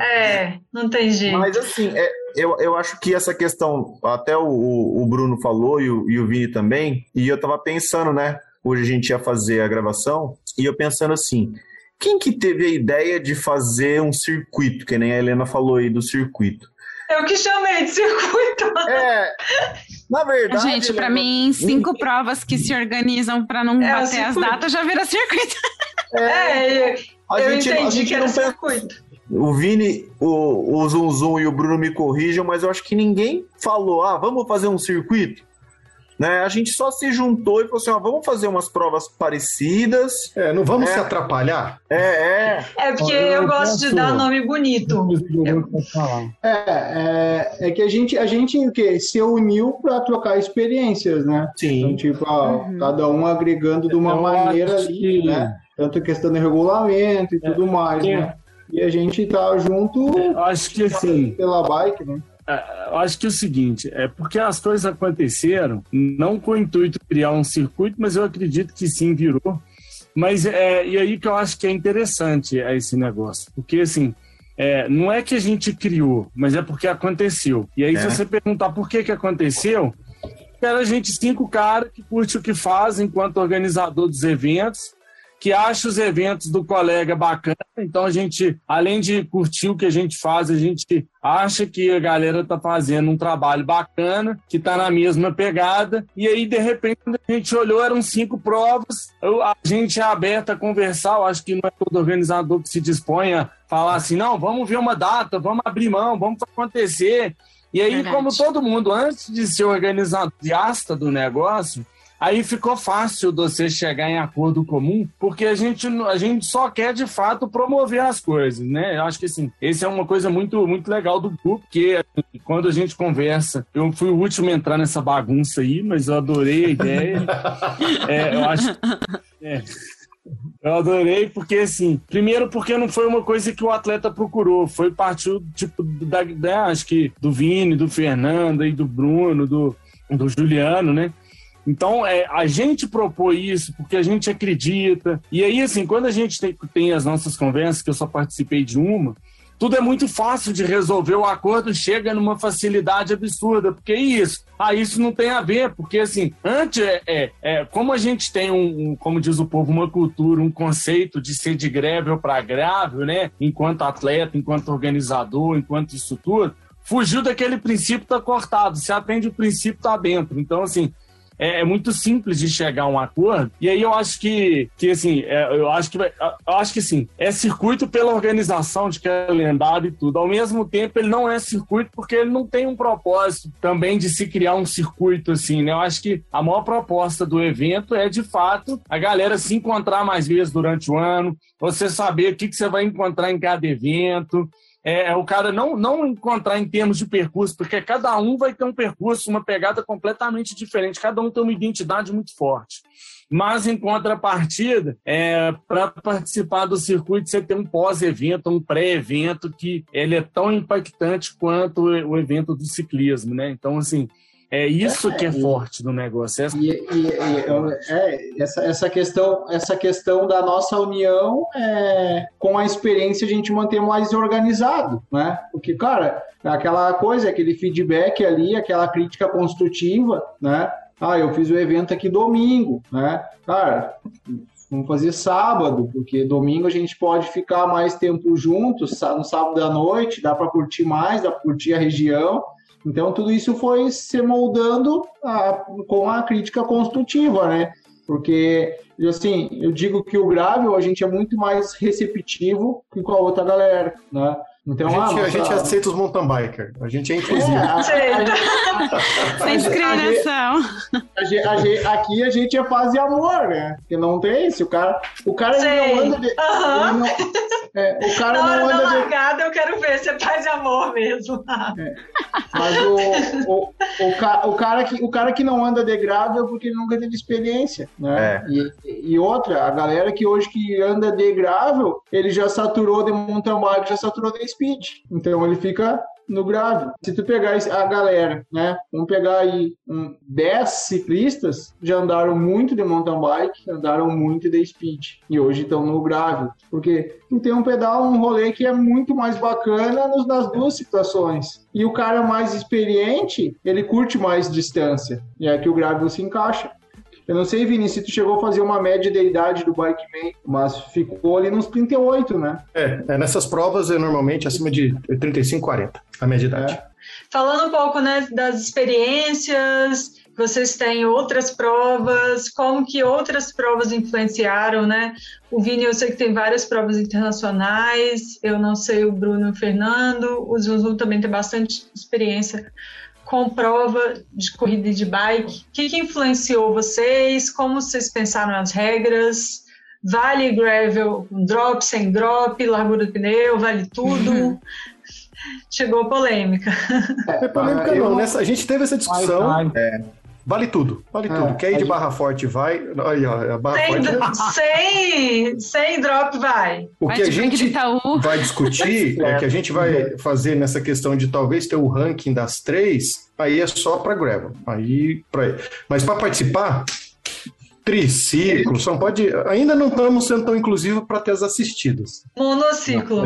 É, não tem jeito. Mas assim, é, eu, eu acho que essa questão, até o, o, o Bruno falou e o, e o Vini também, e eu tava pensando, né? Hoje a gente ia fazer a gravação, e eu pensando assim, quem que teve a ideia de fazer um circuito, que nem a Helena falou aí do circuito? Eu que chamei de circuito. É, na verdade... Gente, pra Helena, mim, cinco provas que se organizam pra não É, bater as datas já vira circuito. É, a eu gente- a entendi gente que era não pensa- circuito. O Vini, o, o Zum Zum e o Bruno me corrijam, mas eu acho que ninguém falou, ah, vamos fazer um circuito? Né? A gente só se juntou e falou assim, ó, vamos fazer umas provas parecidas. É, não vamos É. se atrapalhar? É, é. É porque Eu eu gosto de dar nome bonito. É, é, é que a gente, a gente o quê? se uniu para trocar experiências, né? Então, Sim. tipo, ah, cada um agregando de uma Eu maneira ali, que- né? Tanto a questão do regulamento e tudo mais, É. né? E a gente tá junto Eu acho que assim, pela bike, né? É, Eu acho que é o seguinte, é porque as coisas aconteceram, não com o intuito de criar um circuito, mas eu acredito que sim virou. Mas é e aí que eu acho que é interessante é esse negócio, porque assim é, não é que a gente criou, mas é porque aconteceu. E aí, É. se você perguntar por que, que aconteceu, era a gente cinco caras que curte o que faz enquanto organizador dos eventos, que acha os eventos do colega bacana. Então a gente, além de curtir o que a gente faz, a gente acha que a galera tá fazendo um trabalho bacana, que tá na mesma pegada. E aí, de repente, a gente olhou, eram cinco provas. Eu- a gente é aberto a conversar. Eu acho que não é todo organizador que se dispõe a falar assim: não, vamos ver uma data, vamos abrir mão, vamos acontecer. E aí, Verdade. como todo mundo, antes de ser organizado do negócio, Aí ficou fácil você chegar em acordo comum, porque a gente, a gente só quer de fato promover as coisas, né? Eu acho que assim, esse é uma coisa muito, muito legal do grupo, porque assim, quando a gente conversa, eu fui o último a entrar nessa bagunça aí, mas eu adorei a ideia. É, eu acho. é. Eu adorei, porque assim, primeiro porque não foi uma coisa que o atleta procurou, foi partiu, tipo, da, da acho que do Vini, do Fernando e do Bruno, do, do Juliano, né? Então, é, a gente propôs isso porque a gente acredita. E aí, assim, quando a gente tem, tem as nossas conversas, que eu só participei de uma, tudo é muito fácil de resolver, o acordo chega numa facilidade absurda, porque isso, ah, isso não tem a ver, porque assim, antes, é, é, é como a gente tem um, um, como diz o povo, uma cultura, um conceito de ser de greve para grave, né, enquanto atleta, enquanto organizador, enquanto isso tudo, fugiu daquele princípio, tá cortado, se atende o princípio, tá dentro. Então, assim, é, é, muito simples de chegar a um acordo. E aí eu acho que, que assim, é, eu acho que eu acho que sim, é circuito pela organização de calendário e tudo. Ao mesmo tempo, ele não é circuito porque ele não tem um propósito também de se criar um circuito assim, né? Eu acho que a maior proposta do evento é de fato a galera se encontrar mais vezes durante o ano, você saber o que, que você vai encontrar em cada evento é, é, o cara não, não encontrar em termos de percurso, porque cada um vai ter um percurso, uma pegada completamente diferente, cada um tem uma identidade muito forte. Mas, em contrapartida, é, para participar do circuito, você tem um pós-evento, um pré-evento, que ele é tão impactante quanto o evento do ciclismo, né? Então, assim, é isso é, que é e, forte do negócio. E, e, é, essa, essa, questão, essa questão da nossa união é, com a experiência a gente manter mais organizado, né? Porque, cara, aquela coisa, aquele feedback ali, aquela crítica construtiva, né? Ah, eu fiz o evento aqui domingo, né? Cara, vamos fazer sábado, porque domingo a gente pode ficar mais tempo juntos, no sábado à noite, dá para curtir mais, dá para curtir a região. Então, tudo isso foi se moldando a, com a crítica construtiva, né? Porque, assim, eu digo que o Gravel a gente é muito mais receptivo que com a outra galera, né? Então, a, gente, ah, a gente aceita os mountain biker. A gente é inclusivo. É, Sem discriminação. Aqui a gente é paz e amor, né? Porque não tem se o cara, o cara não anda de, uhum. não, é, o cara Na não anda da largada, de... eu quero ver se é paz e amor mesmo. É. Mas o, o, o, o, cara que, o cara que não anda de é porque ele nunca teve experiência, né? É. E, e outra, a galera que hoje que anda de ele já saturou de mountain bike, já saturou de speed. Então ele fica no grave. Se tu pegar a galera, né? Vamos pegar aí um, 10 ciclistas, já andaram muito de mountain bike, andaram muito de speed. E hoje estão no grave. Porque tem um pedal, um rolê que é muito mais bacana nos, nas duas situações. E o cara mais experiente, ele curte mais distância. E é que o grave se encaixa. Eu não sei, Vini, se tu chegou a fazer uma média de idade do Bikeman, mas ficou ali nos 38, né? É, é nessas provas é normalmente acima de 35, 40, a média de idade. É. Falando um pouco né, das experiências, vocês têm outras provas, como que outras provas influenciaram, né? O Vini, eu sei que tem várias provas internacionais, eu não sei o Bruno e o Fernando, o Zuzum também tem bastante experiência com prova de corrida de bike. O que, que influenciou vocês? Como vocês pensaram nas regras? Vale gravel, drop, sem drop, largura do pneu, vale tudo? Uhum. Chegou polêmica. É, polêmica não, nessa, a gente teve essa discussão. É, Vale tudo, vale é, tudo. Quer ir de barra forte, vai. Aí, ó, a barra sem, forte. Sem, sem drop, vai. O que a gente vai discutir é que a gente vai fazer nessa questão de talvez ter o ranking das três, aí é só para gravel. Aí, pra... Mas para participar, triciclo, só pode. Ainda não estamos sendo tão inclusivos para ter as assistidas. Monociclo.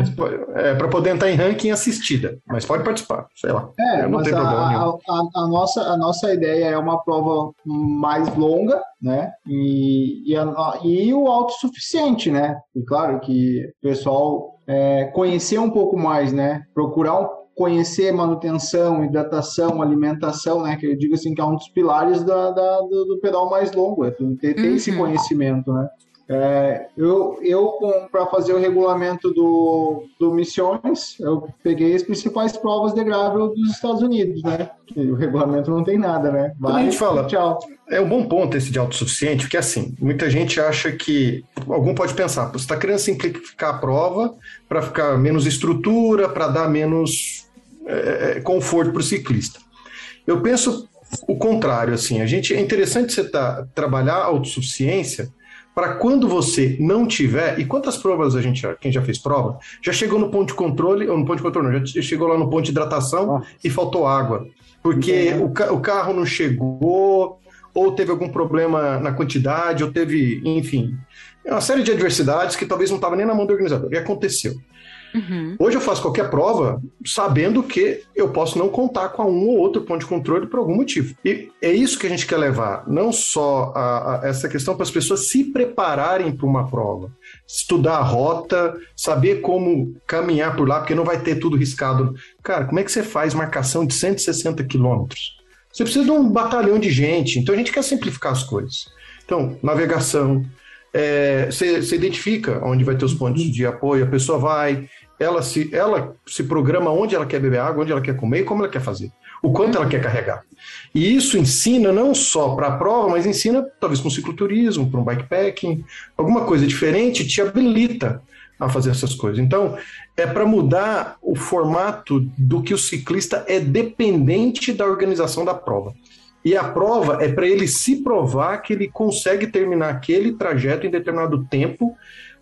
é, para poder entrar em ranking assistida. Mas pode participar, sei lá. É, não tem a, problema nenhum. A, a, nossa, a nossa ideia é uma prova mais longa, né? E, e, a, e o autossuficiente, né? E claro que o pessoal é, conhecer um pouco mais, né? Procurar um conhecer manutenção, hidratação, alimentação, né? Que eu digo assim que é um dos pilares da, da do, do, pedal mais longo, é ter, ter uhum. esse conhecimento, né? É, eu, eu para fazer o regulamento do, do Missões, eu peguei as principais provas de gravel dos Estados Unidos, né? E o regulamento não tem nada, né? Vai, a gente fala, tchau. É um bom ponto esse de autossuficiente, porque assim, muita gente acha que. Algum pode pensar, você está querendo simplificar a prova para ficar menos estrutura, para dar menos é, é, conforto para o ciclista. Eu penso o contrário, assim, a gente é interessante você tá, trabalhar a autossuficiência para quando você não tiver, e quantas provas a gente, quem já fez prova, já chegou no ponto de controle, ou no ponto de controle não, já chegou lá no ponto de hidratação oh. e faltou água, porque uhum. o, o carro não chegou, ou teve algum problema na quantidade, ou teve, enfim, uma série de adversidades que talvez não estava nem na mão do organizador, e aconteceu. Uhum. Hoje eu faço qualquer prova sabendo que eu posso não contar com um ou outro ponto de controle por algum motivo. E é isso que a gente quer levar, não só a, a essa questão para as pessoas se prepararem para uma prova, estudar a rota, saber como caminhar por lá, porque não vai ter tudo riscado. Cara, como é que você faz marcação de 160 quilômetros? Você precisa de um batalhão de gente, então a gente quer simplificar as coisas. Então, navegação, é, você, você identifica onde vai ter os pontos de apoio, a pessoa vai, ela se, ela se programa onde ela quer beber água, onde ela quer comer e como ela quer fazer, o quanto ela quer carregar. E isso ensina não só para a prova, mas ensina talvez para um cicloturismo, para um bikepacking, alguma coisa diferente te habilita a fazer essas coisas. Então, é para mudar o formato do que o ciclista é dependente da organização da prova. E a prova é para ele se provar que ele consegue terminar aquele trajeto em determinado tempo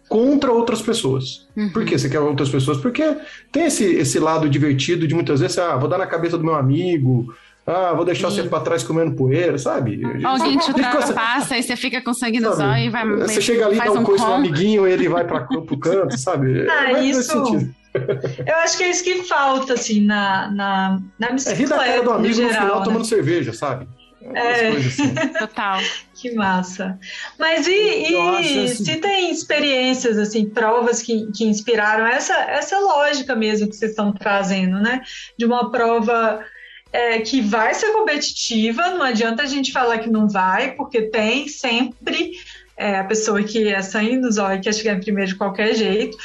contra outras pessoas. Por que você quer outras pessoas? Porque tem esse, esse lado divertido de muitas vezes, ah, vou dar na cabeça do meu amigo, ah, vou deixar você para trás comendo poeira, sabe? Alguém te ultrapassa e você fica com sangue no sabe? zóio e vai. Você chega ali, dá um um coice no amiguinho, ele vai para pro canto, sabe? Ah, É nesse isso- sentido. Eu acho que é isso que falta, assim, na, na, na É rir bicicleta, da cara do no amigo no geral, final né? tomando cerveja, sabe? É. Assim. Total. Que massa. Mas e, e assim- se tem experiências, assim, provas que, que inspiraram essa, essa lógica mesmo que vocês estão trazendo, né? De uma prova é, que vai ser competitiva, não adianta a gente falar que não vai, porque tem sempre é, a pessoa que é sangue no zóio e quer chegar em primeiro de qualquer jeito,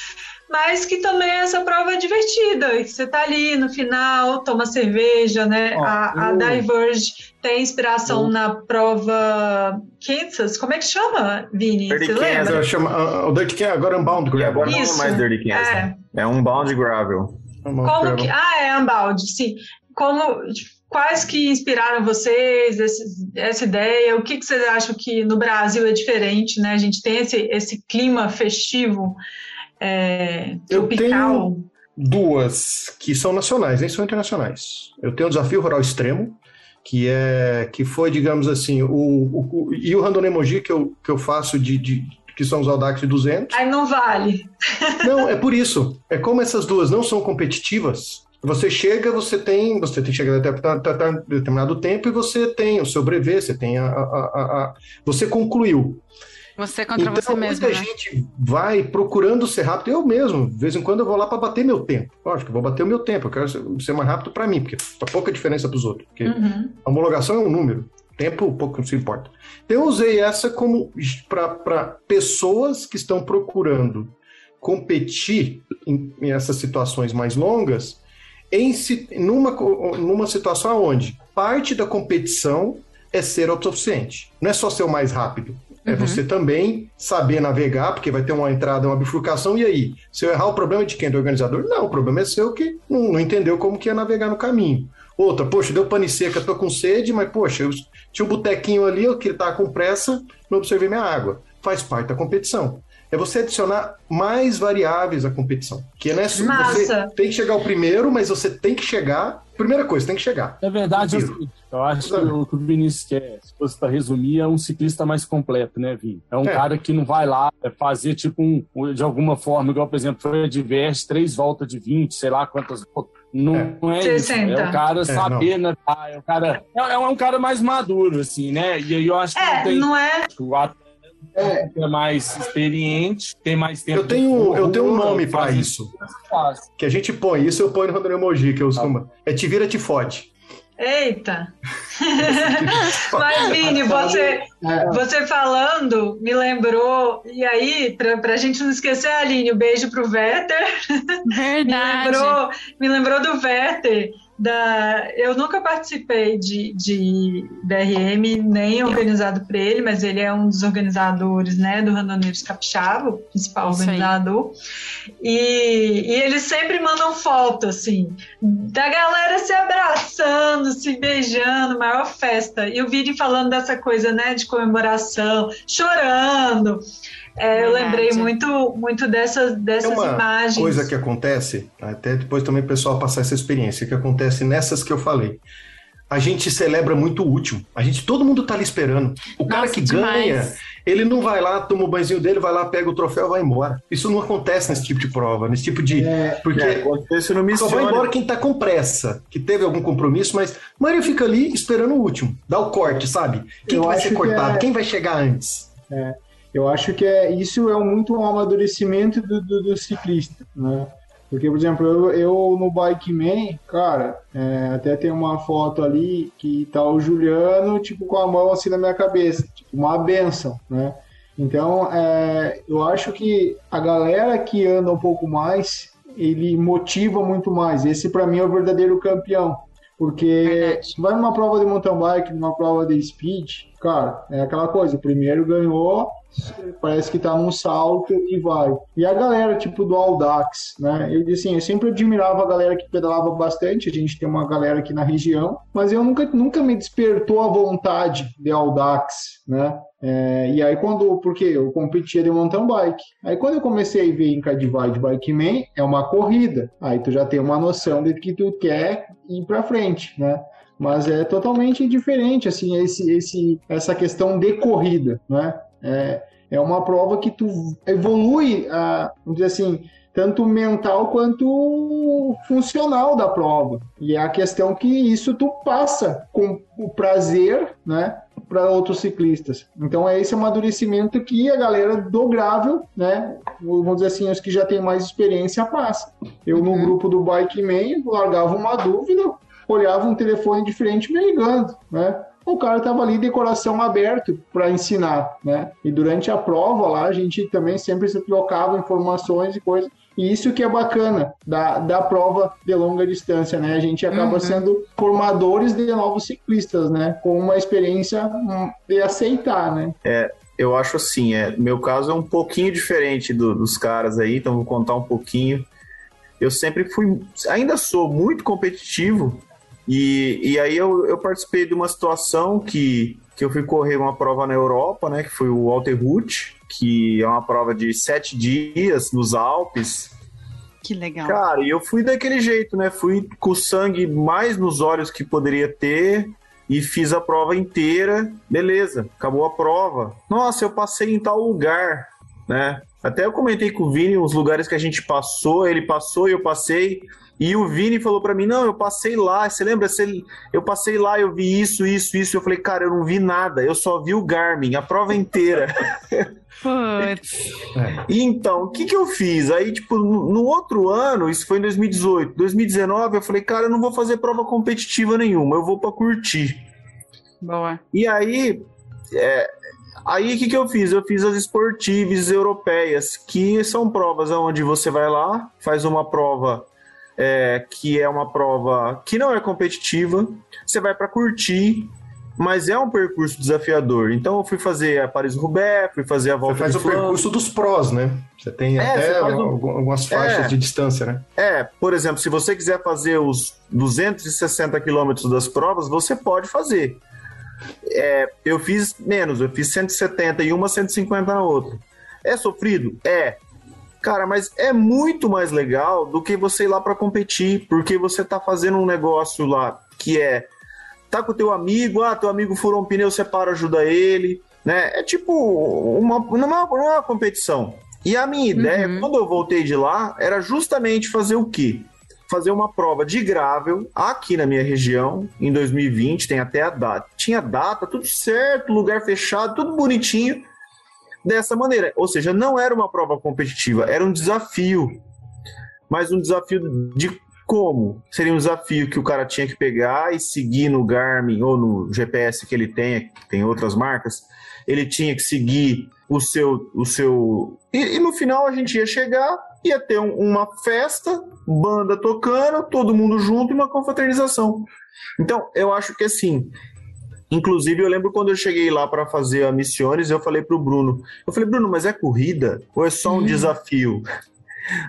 mas que também essa prova é divertida, e que você tá ali no final, toma cerveja, né? Ó, a, a eu- Diverge tem inspiração Eu- na prova Kansas, como é que chama, Vini? Dirty Você Kansas. chama, ah, o Dirty Ken agora é Unbound Gravel. agora não é mais Dirty Kansas. É. né? É um bound gravel. Unbound Como que, ah, é Unbound, sim. Como, quais que inspiraram vocês, esse- essa ideia? O que, que vocês acham que no Brasil é diferente, né? A gente tem esse, esse clima festivo, é, Eu tropical. duas que são nacionais, nem são internacionais. Eu tenho o desafio rural extremo, que é que foi, digamos assim, o, o, o- e o Random Emoji que eu, que eu faço de, de- que são os Audax de 200. Aí não vale. Não, é por isso. É como essas duas não são competitivas. Você chega, você tem, você tem que chegar até determinado- determinado tempo e você tem o seu brevet, você tem a, a- a- a- você concluiu. Você contra então, você mesmo. muita Né? gente vai procurando ser rápido. Eu mesmo, de vez em quando eu vou lá para bater meu tempo. Lógico, eu vou bater o meu tempo. Eu quero ser, mais rápido para mim, porque faz pouca diferença para os outros. Porque Uhum. a homologação é um número. Tempo pouco se importa. Então, eu usei essa como para pessoas que estão procurando competir em, em essas situações mais longas, em, numa, numa situação onde parte da competição é ser autossuficiente. Não é só ser o mais rápido. É você também saber navegar, porque vai ter uma entrada, uma bifurcação, e aí? Se eu errar, o problema é de quem? Do organizador? Não, o problema é seu que não, não entendeu como que ia navegar no caminho. Outra, poxa, deu pane seca, tô com sede, mas poxa, eu tinha um botequinho ali, eu que tava com pressa, não observei minha água. Faz parte da competição. É você adicionar mais variáveis à competição. Que não é só- Massa. você tem que chegar o primeiro, mas você tem que chegar. Primeira coisa, tem que chegar. É verdade, assim, eu acho que o que o Vinícius quer, se fosse para resumir, é um ciclista mais completo, né, Vini? É um É. cara que não vai lá é, fazer, tipo, um, de alguma forma, igual, por exemplo, foi a Diverse, três voltas de 20, sei lá quantas. Não É. não é, isso. 60. É o cara saber, né? ah, É, o cara, é, é um cara mais maduro, assim, né? E aí eu acho que não É, tem. não é? O atleta é mais experiente, tem mais tempo. Eu tenho, eu tenho um nome para isso. fácil. Que a gente põe. Isso eu ponho no Rodrigo Emoji, que eu uso. É te vira, te fode. Eita! Mas, Vini, você, você falando me lembrou, e aí, pra, pra gente não esquecer, Aline, um beijo pro Werther. Me Verdade. lembrou, me lembrou do Werther. Da, eu nunca participei de, de DRM, nem organizado por ele, mas ele é um dos organizadores né, do Randoneiros Capixaba, o principal Isso organizador. E, e eles sempre mandam foto, assim, da galera se abraçando, se beijando, maior festa. E o Vini falando dessa coisa, né, de comemoração, chorando. É, eu lembrei muito, muito dessas, É dessas uma imagens. coisa que acontece, até depois também o pessoal passar essa experiência, que acontece nessas que eu falei. A gente celebra muito o último. A gente, todo mundo tá ali esperando. O cara Nossa, que demais. ganha, Ele não vai lá, toma o banhozinho dele, vai lá, pega o troféu, vai embora. Isso não acontece nesse tipo de prova, nesse tipo de. É, porque É, só vai embora quem tá com pressa, que teve algum compromisso, mas a maioria fica ali esperando o último. Dá o corte, sabe? Quem que vai ser que cortado? é- Quem vai chegar antes? Eu acho que é, isso é muito um amadurecimento do, do, do ciclista, né? Porque, por exemplo, eu, eu no Bike Man, cara, é, até tem uma foto ali que tá o Juliano, tipo, com a mão assim na minha cabeça, tipo, uma benção, né? Então, é, eu acho que a galera que anda um pouco mais, ele motiva muito mais. Esse, para mim, é o verdadeiro campeão. Porque vai numa prova de mountain bike, numa prova de speed, cara, é aquela coisa, o primeiro ganhou, parece que tá num salto e vai. E a galera, tipo, do Audax, né? Eu, assim, eu sempre admirava a galera que pedalava bastante, a gente tem uma galera aqui na região, mas eu nunca, nunca me despertou a vontade de Audax, né? É, e aí quando, porque eu competia de mountain bike. Aí quando eu comecei a ver em Cadivide Bike Man, é uma corrida. Aí tu já tem uma noção de que tu quer ir pra frente, né? Mas é totalmente diferente, assim, esse, esse, essa questão de corrida, né? É, é uma prova que tu evolui, a, vamos dizer assim, tanto mental quanto funcional da prova. E é a questão que isso tu passa com o prazer, né, para outros ciclistas. Então é esse amadurecimento que a galera do gravel, né, vamos dizer assim, os que já têm mais experiência passa. Eu no grupo do Bike Man largava uma dúvida, olhava um telefone diferente me ligando, né? O cara tava ali de coração aberto para ensinar, né? E durante a prova lá a gente também sempre se trocava informações e coisas. E isso que é bacana da, da prova de longa distância, né? A gente acaba sendo formadores de novos ciclistas, né? Com uma experiência hum, de aceitar, né? Eu acho assim, é, meu caso é um pouquinho diferente do- dos caras aí, então vou contar um pouquinho. Eu sempre fui, ainda sou muito competitivo, e, e aí eu, eu participei de uma situação que, que eu fui correr uma prova na Europa, né, que foi o Alter Route, que é uma prova de sete dias nos Alpes, Que legal. Cara, e eu fui daquele jeito, né? Fui com o sangue mais nos olhos que poderia ter e fiz a prova inteira. Beleza, acabou a prova. Nossa, eu passei em tal lugar, né? Até eu comentei com o Vini os lugares que a gente passou, ele passou e eu passei. E o Vini falou pra mim: Não, eu passei lá. Você lembra? Eu passei lá, eu vi isso, isso, isso. Eu falei: Cara, eu não vi nada. Eu só vi o Garmin, a prova inteira. Putz. Então, o que, que eu fiz? Aí, tipo, no, outro ano, isso foi em 2018, 2019, eu falei, cara, eu não vou fazer prova competitiva nenhuma, eu vou pra curtir. Boa. E aí, é, aí o que, que eu fiz? Eu fiz as esportives europeias, que são provas onde você vai lá, faz uma prova é, que é uma prova que não é competitiva, você vai pra curtir, mas é um percurso desafiador. Então eu fui fazer a Paris-Roubaix, fui fazer a Você volta faz de o Flandres. percurso dos prós, né? Você tem É, até você faz um- algu- algumas faixas É. de distância, né? É, por exemplo, se você quiser fazer os 260 quilômetros das provas, você pode fazer. É, eu fiz menos, eu fiz 170 em uma, 150 na outra. É sofrido? É. Cara, mas é muito mais legal do que você ir lá para competir, porque você tá fazendo um negócio lá que é tá com o teu amigo, ah, teu amigo furou um pneu, você para, ajuda ele, né? É tipo uma não é uma, não é uma competição. E a minha ideia, Uhum. quando eu voltei de lá, era justamente fazer o quê? Fazer uma prova de gravel aqui na minha região, em 2020, tem até a data. Tinha data, tudo certo, lugar fechado, tudo bonitinho. Dessa maneira. Ou seja, não era uma prova competitiva, era um desafio. Mas um desafio de como? Seria um desafio que o cara tinha que pegar e seguir no Garmin ou no GPS que ele tem, tem outras marcas. Ele tinha que seguir o seu. O seu... E, e no final a gente ia chegar, ia ter um- uma festa, banda tocando, todo mundo junto e uma confraternização. Então, eu acho que assim. Inclusive, eu lembro quando eu cheguei lá para fazer a Missiones, eu falei pro Bruno: Eu falei, Bruno, mas é corrida? Ou é só um desafio?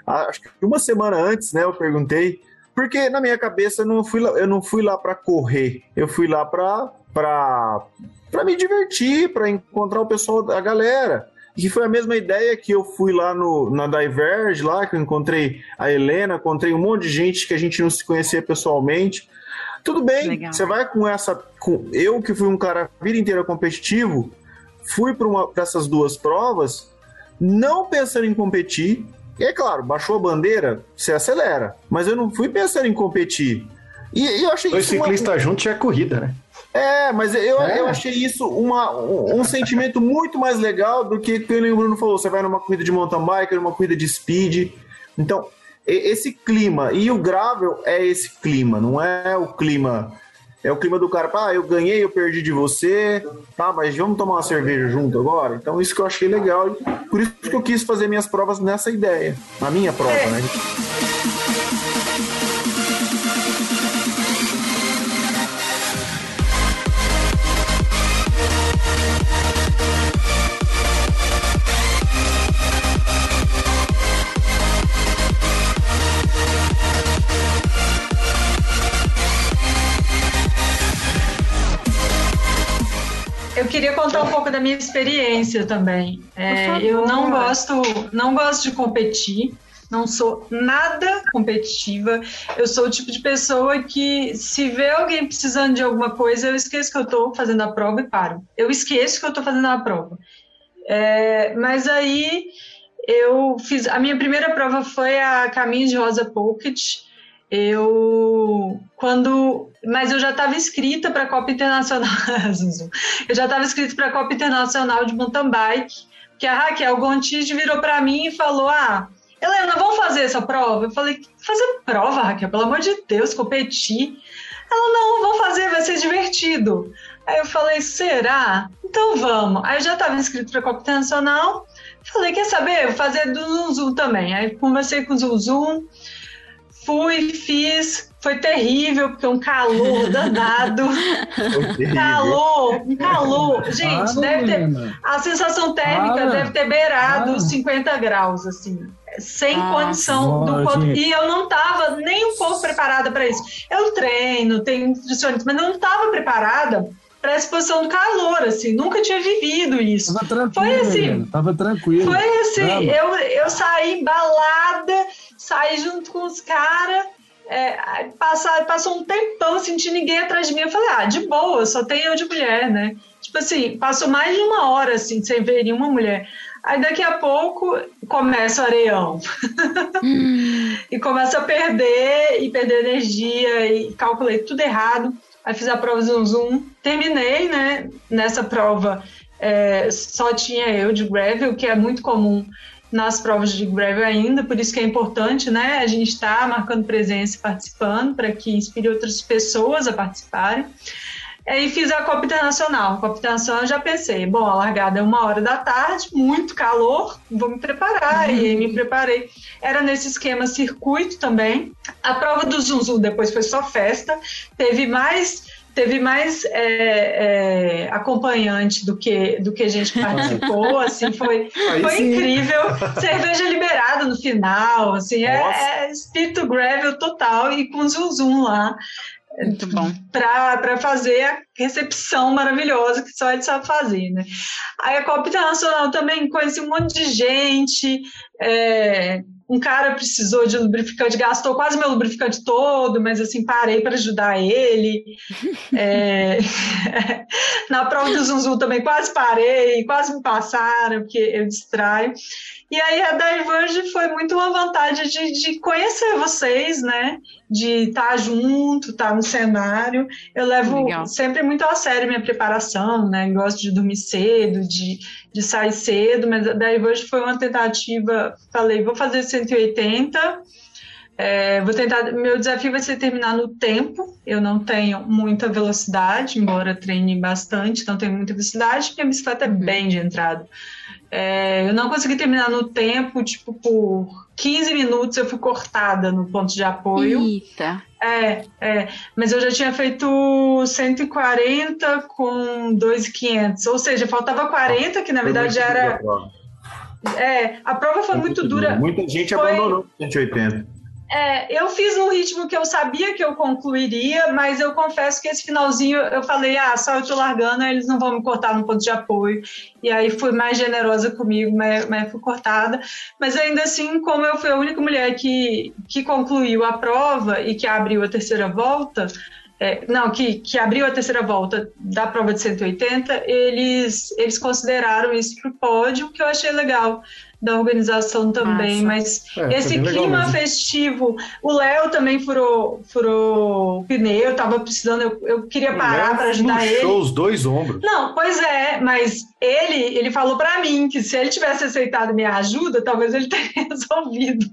Ah, Acho que uma semana antes, né, eu perguntei, porque na minha cabeça eu não fui lá, eu não fui lá para correr, eu fui lá para para para me divertir, para encontrar o pessoal, a galera. E foi a mesma ideia que eu fui lá no, na Diverge, lá que eu encontrei a Helena, encontrei um monte de gente que a gente não se conhecia pessoalmente. Tudo bem, Legal. você vai com essa. Com, eu que fui um cara a vida inteira competitivo, fui para essas duas provas não pensando em competir. E é claro, baixou a bandeira, você acelera. Mas eu não fui pensando em competir. E, e eu achei Dois isso uma- ciclistas juntos já é corrida, né? é, mas eu, É. eu achei isso uma, um, um sentimento muito mais legal do que que o Bruno falou. Você vai numa corrida de mountain bike, numa corrida de speed. Então, esse clima, e o gravel é esse clima, não é o clima. É o clima do cara, ah, eu ganhei, eu perdi de você, tá, mas vamos tomar uma cerveja junto agora? Então, isso que eu achei legal. Por isso que eu quis fazer minhas provas nessa ideia. Na minha prova, né? contar um pouco da minha experiência também. É, eu não gosto, não gosto de competir. Não sou nada competitiva. Eu sou o tipo de pessoa que, se vê alguém precisando de alguma coisa, eu esqueço que eu estou fazendo a prova e paro. Eu esqueço que eu estou fazendo a prova. É, mas aí eu fiz. A minha primeira prova foi a Caminho de Rosa Pocket. Eu quando, mas eu já estava inscrita para a Copa Internacional. Eu já estava inscrita para a Copa Internacional de mountain bike, que a Raquel Gontijo virou para mim e falou: "Ah, Helena, vamos fazer essa prova?" Eu falei: "Fazer prova, Raquel, pelo amor de Deus, competir?" Ela: "Não, vamos fazer, vai ser divertido." Aí eu falei: "Será? Então vamos." Aí eu já estava inscrito para a Copa Internacional. Falei: "Quer saber? Vou fazer do Zum também." Aí conversei com o Zum Zum. Fui, fiz, foi terrível, porque um calor danado. Calor, calor. Gente, deve ter. A sensação térmica deve ter beirado Para. os 50 graus, assim. Sem Ah, condição do quanto. E eu não estava nem um pouco preparada para isso. Eu treino, tenho nutricionista, mas não estava preparada para essa posição do calor, assim. Nunca tinha vivido isso. Tava tranquilo, Foi assim. Tava tranquilo. Foi assim, eu, eu saí embalada, saí junto com os caras, é, passa- passou um tempão, senti ninguém atrás de mim. Eu falei, ah, de boa, só tem eu de mulher, né? Tipo assim, passou mais de uma hora, assim, sem ver nenhuma mulher. Aí daqui a pouco começa o areião. e começa a perder, e perder energia, e calculei tudo errado. Aí fiz a prova Zoom Zoom, terminei, né? Nessa prova é, só tinha eu de gravel, que é muito comum nas provas de gravel ainda, por isso que é importante, né? A gente está marcando presença e participando para que inspire outras pessoas a participarem. É, E fiz a Copa Internacional. A Copa Internacional eu já pensei, bom, a largada é uma hora da tarde, muito calor, vou me preparar. E aí me preparei. Era nesse esquema circuito também. A prova do Zum depois foi só festa. Teve mais teve mais é, é, acompanhante do que do que a gente participou assim foi Aí foi sim. incrível cerveja liberada no final assim é, é espírito gravel total e com zum zum lá Muito bom. para fazer a recepção maravilhosa que só ele sabe fazer, né? Aí a Copa Internacional também conheci um monte de gente, é, um cara precisou de lubrificante, gastou quase meu lubrificante todo, mas assim, parei para ajudar ele. É, na prova do Zunzum também quase parei, quase me passaram, porque eu distraio. E aí a Diverge foi muito uma vontade de, de conhecer vocês, né? De estar junto, estar no cenário. Eu levo Legal. sempre muito a sério minha preparação, né? Gosto de dormir cedo, de, de sair cedo, mas a Diverge foi uma tentativa. Falei, vou fazer 180. É, vou tentar. Meu desafio vai ser terminar no tempo. Eu não tenho muita velocidade, embora treine bastante, não tenho muita velocidade. Minha bicicleta é bem de entrada. É, eu não consegui terminar no tempo, tipo, por 15 minutos eu fui cortada no ponto de apoio. Eita. É, é, mas eu já tinha feito 140 com 2,500, ou seja, faltava 40, que na verdade era. É, a prova foi muito dura. Muita gente Foi- abandonou 180. É, eu fiz num ritmo que eu sabia que eu concluiria, mas eu confesso que esse finalzinho eu falei, ah, só eu tô largando, eles não vão me cortar no ponto de apoio. E aí fui mais generosa comigo, mas, mas fui cortada. Mas ainda assim, como eu fui a única mulher que, que concluiu a prova e que abriu a terceira volta, é, não, que, que abriu a terceira volta da prova de 180, eles, eles consideraram isso para o pódio, que eu achei legal da organização também, mas É, esse clima festivo, o Léo também furou, furou o pneu, tava precisando, eu, eu queria parar para ajudar ele. Os dois ombros. Não, pois é, mas ele, ele falou pra mim que se ele tivesse aceitado minha ajuda, talvez ele teria resolvido.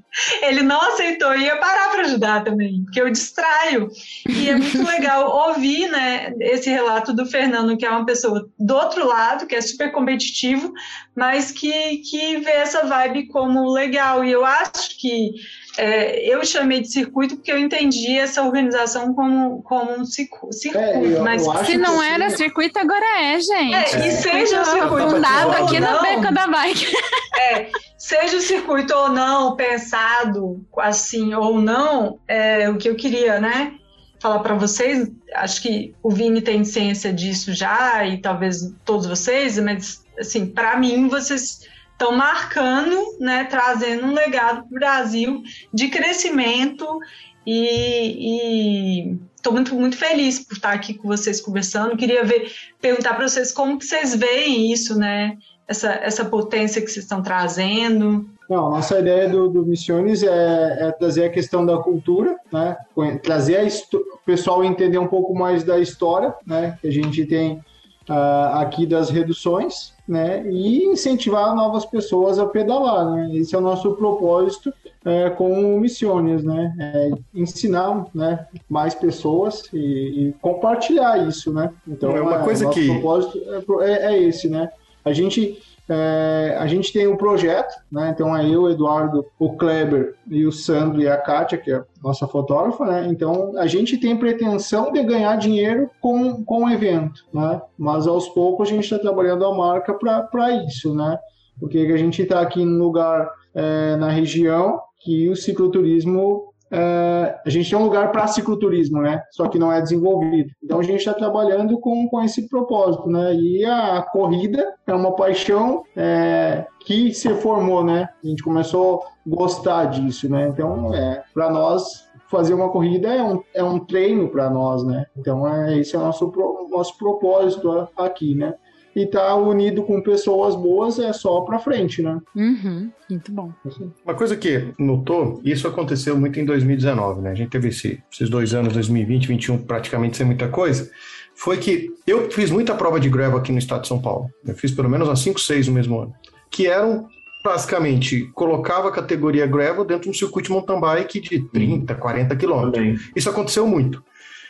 Ele não aceitou e ia parar para ajudar também, porque eu distraio. E é muito legal ouvir, né, esse relato do Fernando, que é uma pessoa do outro lado, que é super competitivo, mas que, que vê essa vibe como legal. E eu acho que é, eu chamei de circuito porque eu entendi essa organização como, como um circu- circuito. É, eu- mas Se que não assim, era circuito, agora é, gente. É, e seja o circuito fundado ou aqui no não, Beco da Bike. É, seja o circuito ou não pensado assim ou não, é o que eu queria, né? Falar para vocês, acho que o Vini tem ciência disso já e talvez todos vocês, mas assim, para mim vocês estão marcando, né, trazendo um legado para o Brasil de crescimento e estou muito, muito feliz por estar aqui com vocês conversando. Queria ver, perguntar para vocês como que vocês veem isso, né? Essa, essa potência que vocês estão trazendo. Não, nossa ideia do, do Missiones é, é trazer a questão da cultura, né? Trazer o pessoal entender um pouco mais da história, né? Que a gente tem ah, aqui das reduções, né? E incentivar novas pessoas a pedalar, né? Esse é o nosso propósito é, com o Missiones, né? É ensinar, né? Mais pessoas e, e compartilhar isso, né? Então, É uma coisa nosso que- propósito é, pro- é, é esse, né? A gente é, a gente tem um projeto, né? Então eu, o Eduardo, o Kleber e o Sandro e a Kátia, que é a nossa fotógrafa, né? Então a gente tem pretensão de ganhar dinheiro com, com o evento, né? Mas aos poucos a gente está trabalhando a marca para isso, né? Porque a gente está aqui num lugar é, na região que o cicloturismo é, a gente tem um lugar para cicloturismo, né? Só que não é desenvolvido. Então a gente está trabalhando com, com esse propósito, né? E a corrida é uma paixão é, que se formou, né? A gente começou a gostar disso, né? Então, é, para nós fazer uma corrida é um, é um treino para nós, né? Então é esse é o nosso nosso propósito aqui, né? E tá unido com pessoas boas é só para frente, né? Uhum, muito bom. Uma coisa que notou, isso aconteceu muito em 2019, né? A gente teve esse- esses dois anos, 2020, 2021, praticamente sem muita coisa. Foi que eu fiz muita prova de gravel aqui no estado de São Paulo. Eu fiz pelo menos umas 5, 6 no mesmo ano. Que eram, basicamente, colocava a categoria gravel dentro de um circuito de mountain bike de 30, 40 quilômetros. Isso aconteceu muito.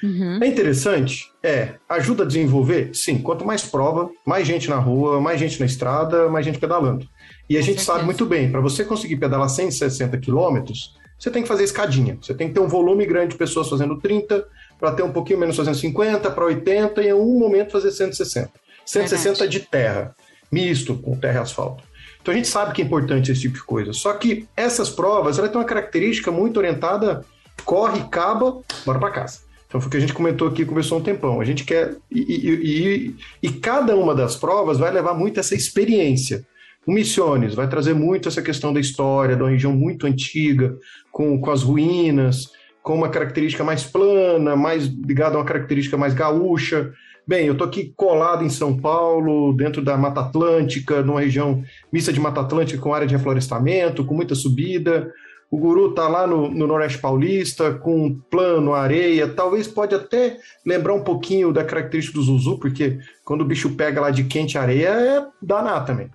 Uhum. É interessante? É. Ajuda a desenvolver? Sim. Quanto mais prova, mais gente na rua, mais gente na estrada, mais gente pedalando. E a Com gente certeza. sabe muito bem, para você conseguir pedalar 160 quilômetros, você tem que fazer escadinha. Você tem que ter um volume grande de pessoas fazendo 30, para ter um pouquinho menos fazendo 50, para 80 e em algum momento fazer 160. 160 de terra, misto com terra e asfalto. Então a gente sabe que é importante esse tipo de coisa. Só que essas provas, ela tem uma característica muito orientada, corre, caba, bora para casa. Então foi o que a gente comentou aqui, conversou um tempão. A gente quer. E, e- e- e cada uma das provas vai levar muito essa experiência. O Missiones vai trazer muito essa questão da história, de uma região muito antiga, com, com as ruínas, com uma característica mais plana, mais ligada a uma característica mais gaúcha. Bem, eu estou aqui colado em São Paulo, dentro da Mata Atlântica, numa região mista de Mata Atlântica com área de reflorestamento, com muita subida. O guru tá lá no, no Noroeste Paulista, com plano, areia. Talvez pode até lembrar um pouquinho da característica do Zuzu, porque quando o bicho pega lá de quente areia, é danar também.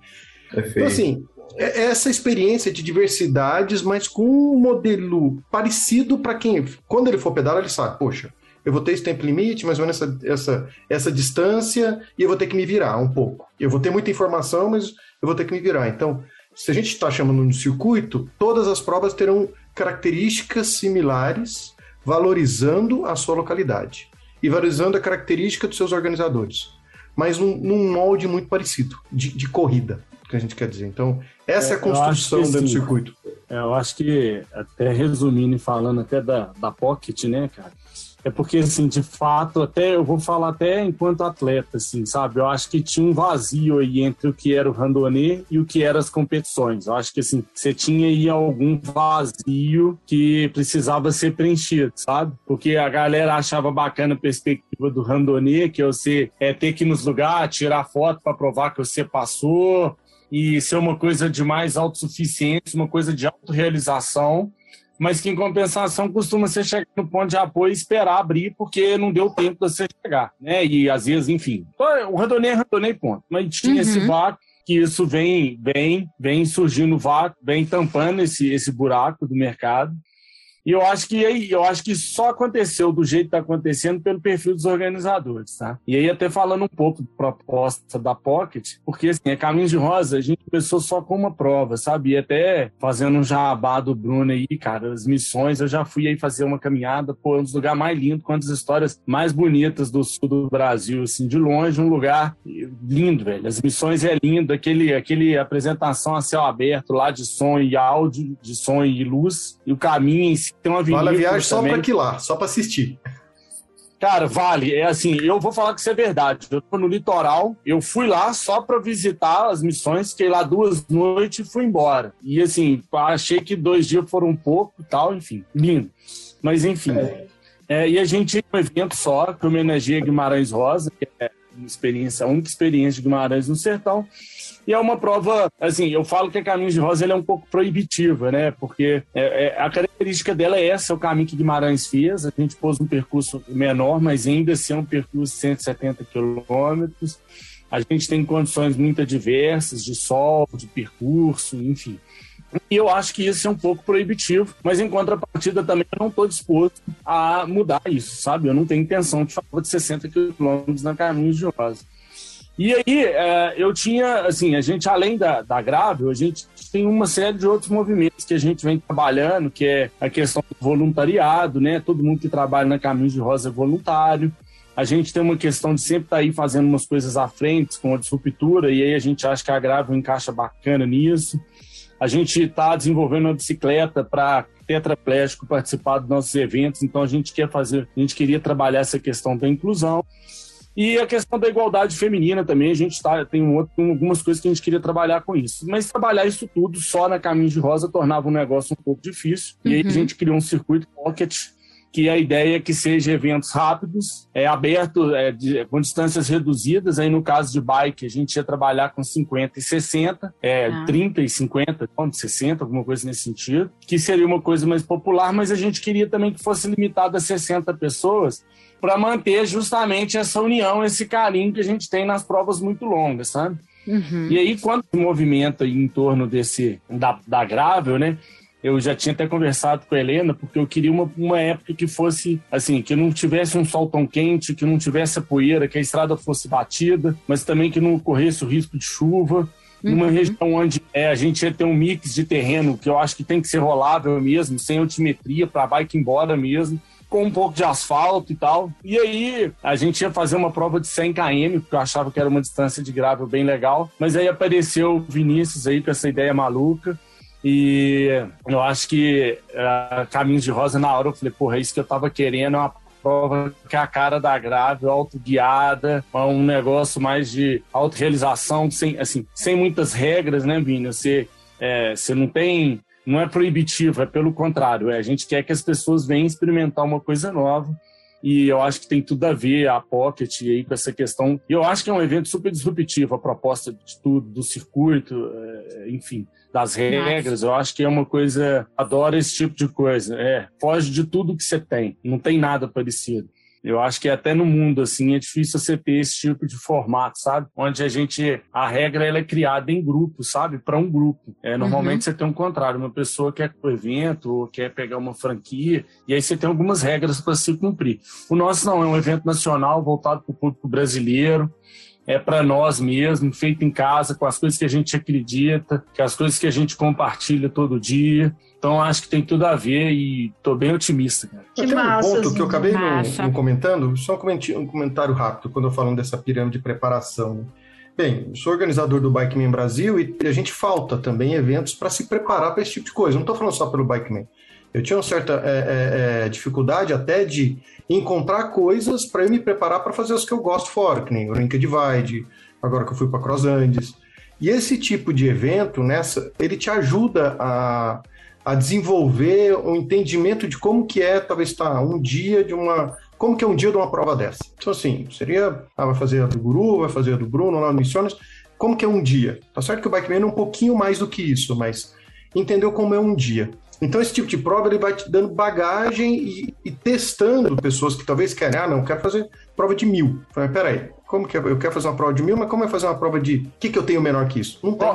É feio. Então, assim, é é essa experiência de diversidades, mas com um modelo parecido para quem, quando ele for pedalar, ele sabe, poxa, eu vou ter esse tempo limite, mais ou menos essa, essa, essa distância, e eu vou ter que me virar um pouco. Eu vou ter muita informação, mas eu vou ter que me virar. Então, se a gente está chamando de circuito, todas as provas terão características similares, valorizando a sua localidade e valorizando a característica dos seus organizadores, mas num, num molde muito parecido, de, de corrida, que a gente quer dizer. Então, essa é, a É, acho construção dentro do sim. circuito. É, Eu acho que, até resumindo e falando até da, da Pocket, né, cara? É porque, assim, de fato, até eu vou falar até enquanto atleta, assim, sabe? Eu acho que tinha um vazio aí entre o que era o randonê e o que eram as competições. Eu acho que, assim, você tinha aí algum vazio que precisava ser preenchido, sabe? Porque a galera achava bacana a perspectiva do randonê, que você é ter que ir nos lugares, tirar foto para provar que você passou, e ser uma coisa de mais autossuficiência, uma coisa de autorrealização mas que em compensação costuma ser chegar no ponto de apoio e esperar abrir, porque não deu tempo de você chegar, né? E às vezes, enfim. O randonê é randonê, ponto. Mas tinha uhum. esse vácuo que isso vem, vem, vem surgindo vácuo, vem tampando esse, esse buraco do mercado. E eu acho que aí, eu acho que só aconteceu do jeito que está acontecendo pelo perfil dos organizadores, tá? E aí até falando um pouco da proposta da Pocket, porque assim, é Caminhos de Rosa, a gente começou só com uma prova, sabe? E até fazendo um jabá do Bruno aí, cara, as missões, eu já fui aí fazer uma caminhada, pô, um dos lugares mais lindos, com as histórias mais bonitas do sul do Brasil, assim, de longe, um lugar lindo, velho. As missões é lindo, aquele, aquele apresentação a céu aberto lá de som e áudio, de som e luz, e o caminho em si tem uma Vale a viagem só para aqui lá, só para assistir. Cara, vale. É assim, eu vou falar que isso é verdade. Eu tô no litoral, eu fui lá só para visitar as missões, fiquei lá duas noites e fui embora. E assim, achei que dois dias foram um pouco e tal, enfim, lindo. Mas enfim. É. É, e a gente um evento só que homenageia Guimarães Rosa, que é uma experiência, a única experiência de Guimarães no Sertão. E é uma prova, assim, eu falo que a Caminhos de Rosa é um pouco proibitiva, né? Porque é, é, a característica dela é essa, é o caminho que Guimarães fez. A gente pôs um percurso menor, mas ainda assim é um percurso de 170 quilômetros. A gente tem condições muito adversas de sol, de percurso, enfim. E eu acho que isso é um pouco proibitivo, mas em contrapartida também eu não estou disposto a mudar isso, sabe? Eu não tenho intenção de falar de 60 quilômetros na Caminhos de Rosa. E aí, é, eu tinha, assim, a gente, além da, da Grave, a gente tem uma série de outros movimentos que a gente vem trabalhando, que é a questão do voluntariado, né? Todo mundo que trabalha na Caminhos de Rosa é voluntário. A gente tem uma questão de sempre estar tá aí fazendo umas coisas à frente, com a disruptura, e aí a gente acha que a Grave encaixa bacana nisso. A gente está desenvolvendo uma bicicleta para tetraplégico participar dos nossos eventos, então a gente quer fazer, a gente queria trabalhar essa questão da inclusão. E a questão da igualdade feminina também, a gente tá, tem, um outro, tem algumas coisas que a gente queria trabalhar com isso. Mas trabalhar isso tudo só na Caminho de Rosa tornava um negócio um pouco difícil. Uhum. E aí a uhum. gente criou um circuito pocket que a ideia é que seja eventos rápidos, é aberto é, de, com distâncias reduzidas. Aí no caso de bike, a gente ia trabalhar com 50 e 60, é, ah. 30 e 50, 60, alguma coisa nesse sentido, que seria uma coisa mais popular, mas a gente queria também que fosse limitado a 60 pessoas, para manter justamente essa união, esse carinho que a gente tem nas provas muito longas, sabe? Uhum. E aí, quando se movimenta em torno desse da, da Gravel, né? Eu já tinha até conversado com a Helena, porque eu queria uma, uma época que fosse assim, que não tivesse um sol tão quente, que não tivesse a poeira, que a estrada fosse batida, mas também que não corresse o risco de chuva numa uhum. região onde é, a gente ia ter um mix de terreno que eu acho que tem que ser rolável mesmo, sem altimetria, para bike embora mesmo com um pouco de asfalto e tal. E aí a gente ia fazer uma prova de 100 km, porque eu achava que era uma distância de gravel bem legal. Mas aí apareceu o Vinícius aí com essa ideia maluca. E eu acho que uh, Caminhos de Rosa, na hora eu falei, porra, é isso que eu tava querendo, é uma prova que é a cara da grave, autoguiada, um negócio mais de autorrealização, sem, assim, sem muitas regras, né, Vini? Você, é, você não tem não é proibitivo, é pelo contrário. É, a gente quer que as pessoas venham experimentar uma coisa nova. E eu acho que tem tudo a ver a Pocket aí com essa questão. E eu acho que é um evento super disruptivo, a proposta de tudo, do circuito, é, enfim, das regras. Nossa. Eu acho que é uma coisa. Adoro esse tipo de coisa. É, foge de tudo que você tem. Não tem nada parecido. Eu acho que até no mundo, assim, é difícil você ter esse tipo de formato, sabe? Onde a gente, a regra ela é criada em grupo, sabe? Para um grupo. É, normalmente uhum. você tem um contrário, uma pessoa quer o evento ou quer pegar uma franquia, e aí você tem algumas regras para se cumprir. O nosso não, é um evento nacional voltado para o público brasileiro é para nós mesmo, feito em casa, com as coisas que a gente acredita, com as coisas que a gente compartilha todo dia. Então acho que tem tudo a ver e tô bem otimista, cara. Que tem um ponto que eu acabei não, não, comentando, só um comentário rápido quando eu falo dessa pirâmide de preparação. Né? Bem, sou organizador do Bikeman Brasil e a gente falta também eventos para se preparar para esse tipo de coisa. Não estou falando só pelo Bikeman. Eu tinha uma certa é, é, é, dificuldade até de encontrar coisas para eu me preparar para fazer os que eu gosto fora, que nem o Rinca Divide, agora que eu fui para Cross Andes. E esse tipo de evento, nessa, ele te ajuda a, a desenvolver o um entendimento de como que é, talvez, tá, um dia de uma como que é um dia de uma prova dessa? Então, assim, seria, ah, vai fazer a do Guru, vai fazer a do Bruno lá no Missiones, como que é um dia? Tá certo que o Bikeman é um pouquinho mais do que isso, mas entendeu como é um dia. Então, esse tipo de prova ele vai te dando bagagem e, e testando pessoas que talvez querem, ah, não, eu quero fazer prova de mil. Falei, peraí, como que é? Eu quero fazer uma prova de mil, mas como é fazer uma prova de. O que, que eu tenho menor que isso? Não tem.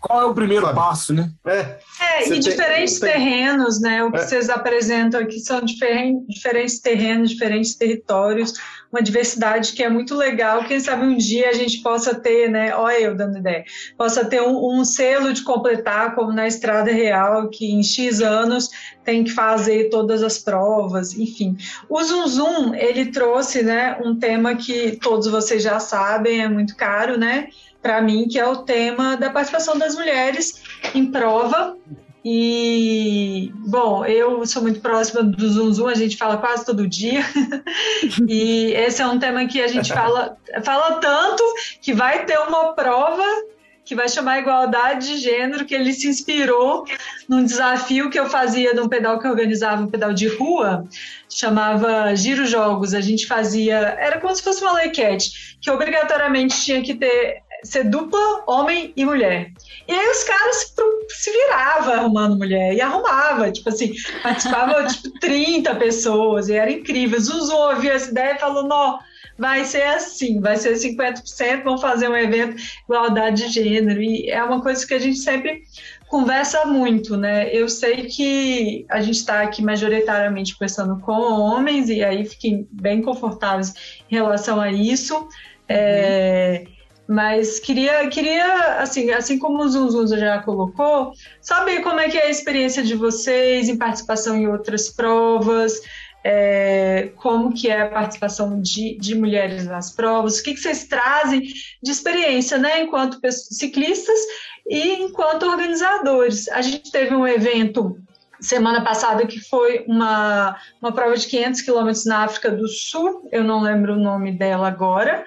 Qual é o primeiro Sabe? passo, né? É, é e tem, diferentes terrenos, né? O que é. vocês apresentam aqui são diferentes terrenos, diferentes territórios, uma diversidade que é muito legal. Quem sabe um dia a gente possa ter, né? Olha eu dando ideia, possa ter um, um selo de completar, como na Estrada Real, que em X anos tem que fazer todas as provas, enfim. O Zoom Zoom, ele trouxe, né, um tema que todos vocês já sabem, é muito caro, né? para mim, que é o tema da participação das mulheres em prova. E, bom, eu sou muito próxima do Zoom Zoom, a gente fala quase todo dia. e esse é um tema que a gente fala, fala tanto que vai ter uma prova que vai chamar Igualdade de Gênero, que ele se inspirou num desafio que eu fazia num pedal que eu organizava, um pedal de rua, chamava Giro Jogos. A gente fazia, era como se fosse uma lequete, que obrigatoriamente tinha que ter ser dupla homem e mulher. E aí os caras se, se viravam arrumando mulher e arrumava, tipo assim, participava tipo 30 pessoas e era incrível. Zuzu ouviu essa ideia e falou: não, vai ser assim, vai ser 50%, vamos fazer um evento igualdade de gênero. E é uma coisa que a gente sempre conversa muito, né? Eu sei que a gente está aqui majoritariamente conversando com homens e aí fiquem bem confortáveis em relação a isso. Uhum. É, mas queria, queria assim, assim como o Zunzunza já colocou, saber como é que é a experiência de vocês em participação em outras provas, é, como que é a participação de, de mulheres nas provas, o que, que vocês trazem de experiência, né, enquanto ciclistas e enquanto organizadores. A gente teve um evento semana passada que foi uma, uma prova de 500 quilômetros na África do Sul, eu não lembro o nome dela agora,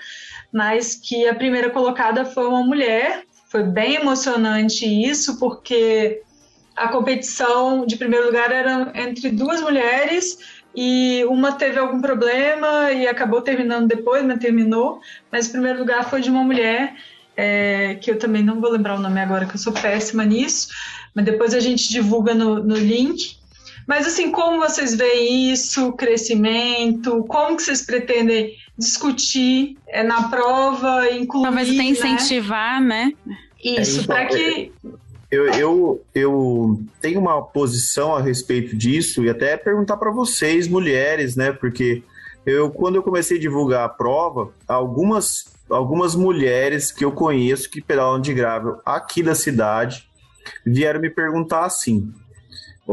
mas que a primeira colocada foi uma mulher. Foi bem emocionante isso, porque a competição de primeiro lugar era entre duas mulheres e uma teve algum problema e acabou terminando depois, mas terminou. Mas o primeiro lugar foi de uma mulher, é, que eu também não vou lembrar o nome agora, que eu sou péssima nisso, mas depois a gente divulga no, no link. Mas assim, como vocês veem isso, crescimento, como que vocês pretendem discutir é, na prova, incluir. Talvez até né? incentivar, né? né? Isso, é, para que. Eu, eu, eu tenho uma posição a respeito disso e até perguntar para vocês, mulheres, né? Porque eu, quando eu comecei a divulgar a prova, algumas, algumas mulheres que eu conheço que pedalam de gravel aqui da cidade vieram me perguntar assim: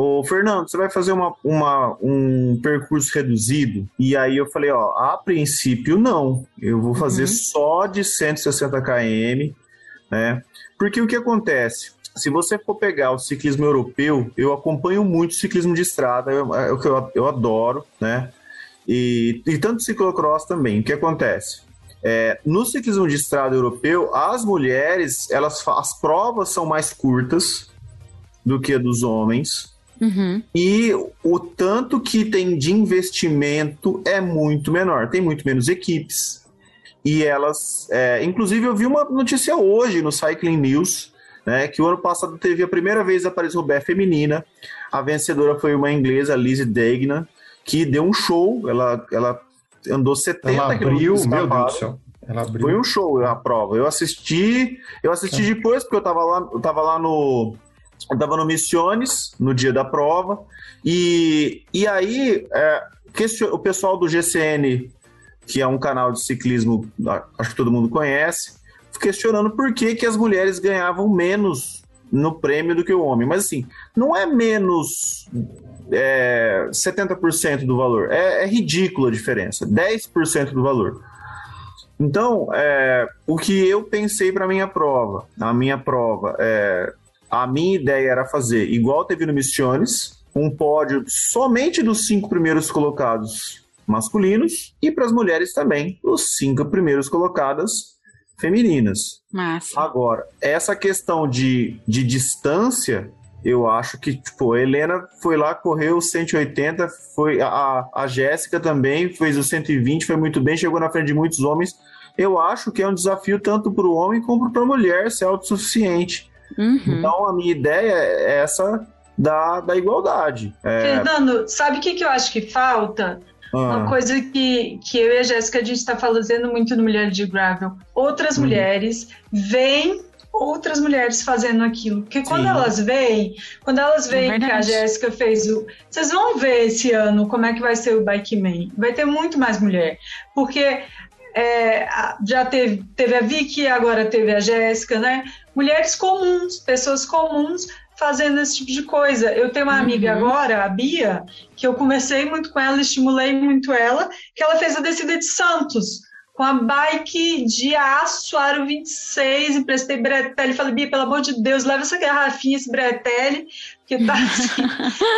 Ô, Fernando, você vai fazer uma, uma, um percurso reduzido? E aí eu falei, ó, a princípio não. Eu vou fazer uhum. só de 160 km, né? Porque o que acontece? Se você for pegar o ciclismo europeu, eu acompanho muito o ciclismo de estrada, é o que eu, eu adoro, né? E, e tanto ciclocross também. O que acontece? É, no ciclismo de estrada europeu, as mulheres, elas as provas são mais curtas do que a dos homens. Uhum. E o tanto que tem de investimento é muito menor, tem muito menos equipes. E elas, é, inclusive, eu vi uma notícia hoje no Cycling News, né, que o ano passado teve a primeira vez a Paris-Roubaix feminina. A vencedora foi uma inglesa, Lizzie Degnan, que deu um show. Ela, ela andou 70 ela abriu, meu Deus do céu. Ela abriu. Foi um show a prova. Eu assisti, eu assisti é. depois porque eu tava lá, eu tava lá no eu estava no Missiones, no dia da prova, e, e aí é, o pessoal do GCN, que é um canal de ciclismo, acho que todo mundo conhece, questionando por que, que as mulheres ganhavam menos no prêmio do que o homem. Mas assim, não é menos é, 70% do valor, é, é ridícula a diferença, 10% do valor. Então, é, o que eu pensei para minha prova, a minha prova, é, a minha ideia era fazer igual teve no Missiones, um pódio somente dos cinco primeiros colocados masculinos e para as mulheres também os cinco primeiros colocadas femininas. Massa. Agora, essa questão de, de distância, eu acho que, tipo, a Helena foi lá, correu 180, foi a, a Jéssica também fez o 120, foi muito bem, chegou na frente de muitos homens. Eu acho que é um desafio tanto para o homem como para a mulher ser autossuficiente. Uhum. Então, a minha ideia é essa da, da igualdade. É, Fernando, sabe o que, que eu acho que falta? Uma ah, coisa que, que eu e a Jéssica a gente está fazendo muito no Mulher de Gravel. Outras Uhum. mulheres veem outras mulheres fazendo aquilo. Porque quando Sim. elas veem, quando elas veem que a. Jéssica fez o. Vocês vão ver esse ano como é que vai ser o Bike Man. Vai ter muito mais mulher. Porque é, já teve, teve a Vicky, agora teve a Jéssica, né? Mulheres comuns, pessoas comuns fazendo esse tipo de coisa. Eu tenho uma amiga agora, a Bia, que eu conversei muito com ela, estimulei muito ela, que ela fez a descida de Santos com a bike de aço aro 26, emprestei bretelle, falei, Bia, pelo amor de Deus, leva essa garrafinha, esse bretelle, porque tá assim.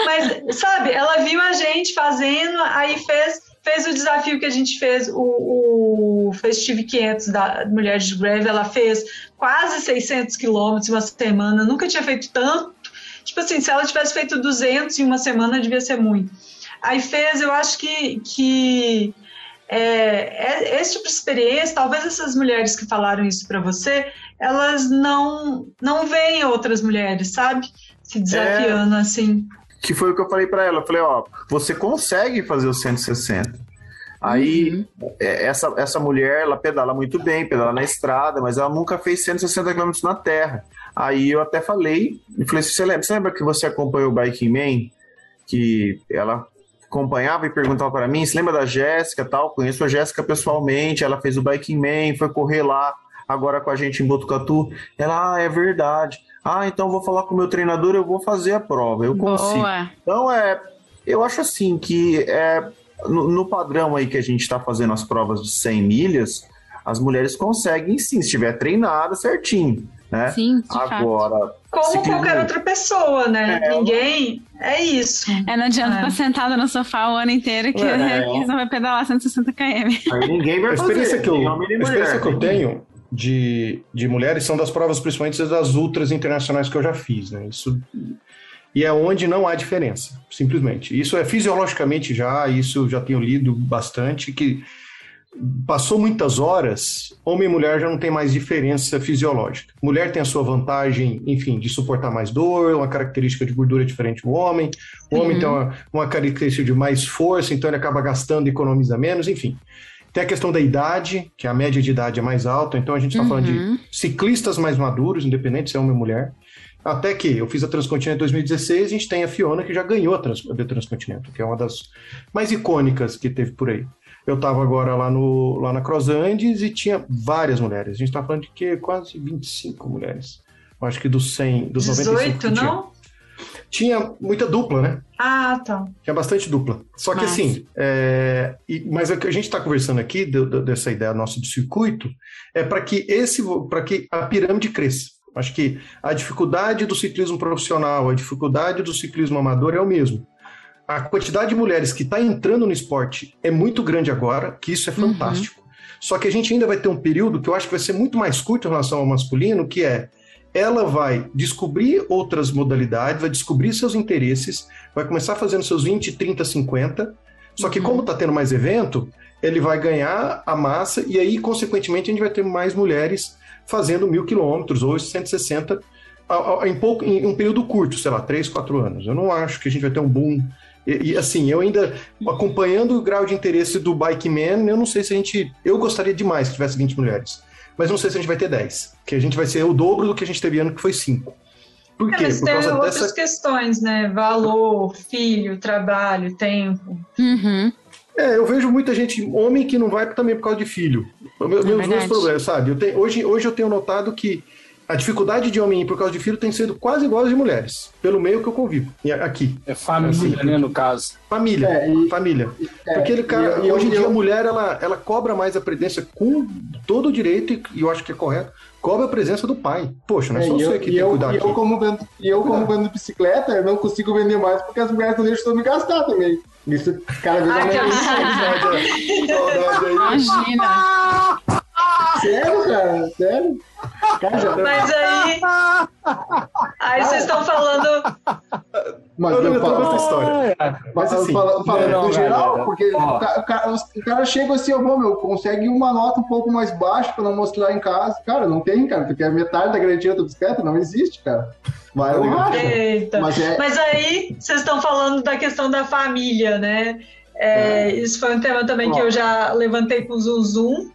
Mas, sabe, ela viu a gente fazendo, aí fez, fez o desafio que a gente fez, o, o Festive 500 da Mulheres de Greve, ela fez quase 600 quilômetros em uma semana, nunca tinha feito tanto. Tipo assim, se ela tivesse feito 200 em uma semana, devia ser muito. Aí fez, eu acho que, que é, é- esse tipo de experiência, talvez essas mulheres que falaram isso para você, elas não não veem outras mulheres, sabe? Se desafiando assim. Que foi o que eu falei pra ela. Eu falei, ó, você consegue fazer o 160. Aí, é, essa, essa mulher, ela pedala muito bem, pedala na estrada, mas ela nunca fez 160 km na terra. Aí eu até falei, e falei, você lembra, você lembra que você acompanhou o Biking Man? Que ela acompanhava e perguntava para mim, você lembra da Jéssica tal? Conheço a Jéssica pessoalmente, ela fez o Biking Man, foi correr lá agora com a gente em Botucatu. Ela, ah, é verdade. Ah, então eu vou falar com o meu treinador, eu vou fazer a prova, eu consigo. Boa. Então, é, eu acho assim que é, no, no padrão aí que a gente está fazendo as provas de 100 milhas, as mulheres conseguem sim, se estiver treinada certinho, né? Sim, de fato. Agora, Como ciclismo- qualquer outra pessoa, né? É. Ninguém. É isso. É, não adianta É. ficar sentada no sofá o ano inteiro que, É. você vai pedalar 160 km. aí ninguém vai A fazer. experiência que eu, a experiência que eu tenho de, de mulheres são das provas, principalmente das ultras internacionais que eu já fiz, né? Isso, e é onde não há diferença, simplesmente. Isso é fisiologicamente já, isso já tenho lido bastante, que passou muitas horas, homem e mulher já não tem mais diferença fisiológica. Mulher tem a sua vantagem, enfim, de suportar mais dor, uma característica de gordura diferente do homem. O homem tem uma, uma característica de mais força, então ele acaba gastando e economiza menos, enfim. Tem a questão da idade, que a média de idade é mais alta, então a gente está falando Uhum. de ciclistas mais maduros, independente se é homem ou mulher. Até que eu fiz a Transcontinente em 2016, a gente tem a Fiona que já ganhou a, Trans, a Transcontinente, que é uma das mais icônicas que teve por aí. Eu estava agora lá, no, lá na Cross Andes e tinha várias mulheres. A gente está falando de que quase 25 mulheres. Eu acho que dos 100, dos 95 que 18, tinha. não? Tinha muita dupla, né? Ah, tá. Tinha bastante dupla. Só que Massa. assim, é, e- mas o que a gente está conversando aqui, do- do- dessa ideia nossa de circuito, é para que esse para que a pirâmide cresça. Acho que a dificuldade do ciclismo profissional, a dificuldade do ciclismo amador é o mesmo. A quantidade de mulheres que está entrando no esporte é muito grande agora, que isso é fantástico. Só que a gente ainda vai ter um período que eu acho que vai ser muito mais curto em relação ao masculino, que é ela vai descobrir outras modalidades, vai descobrir seus interesses, vai começar fazendo seus 20, 30, 50. Só que, como está tendo mais evento, ele vai ganhar a massa e aí, consequentemente, a gente vai ter mais mulheres fazendo mil quilômetros ou 160 a- a- em, pouco, em um período curto, sei lá, 3, 4 anos. Eu não acho que a gente vai ter um boom. E, e, assim, eu ainda, acompanhando o grau de interesse do Bike Man, eu não sei se a gente. Eu gostaria demais que tivesse 20 mulheres. Mas não sei se a gente vai ter 10. Que a gente vai ser o dobro do que a gente teve ano, que foi 5. Por É, quê? mas Por tem causa outras dessa. questões, né? Valor, filho, trabalho, tempo. Uhum. É, eu vejo muita gente, homem que não vai também por causa de filho. Meus, meus dois problemas, sabe? Eu tenho, hoje, hoje eu tenho notado que A dificuldade de homem ir por causa de filho tem sido quase igual às de mulheres, pelo meio que eu convivo. E aqui. É família, Assim. né, no caso. Família. É, e- família. é, Porque ele, cara, e hoje em eu- dia a mulher, ela, ela cobra mais a presença com todo o direito, e eu acho que é correto, cobra a presença do pai. Poxa, não é É, só você eu, que e tem que eu, cuidar e aqui. eu como vendo, e eu como vendo bicicleta, eu não consigo vender mais porque as mulheres não deixam eu me gastar também. Isso cada vez Ah, aí. Imagina. Sério, cara? Sério? Cara, Mas aí. Aí vocês estão falando. mas Eu eu, não tô falo, essa história. mas Mas assim, falando, falando não, no geral, galera. porque o, ca- o cara chega assim, ó, meu, consegue uma nota um pouco mais baixa pra não mostrar em casa. Cara, não tem, cara, porque a metade da garantia da bicicleta não existe, cara. Vai o racha. Eita. Mas é, Mas aí vocês estão falando da questão da família, né? É, Isso foi um tema também que eu já levantei com o Zoom Zoom.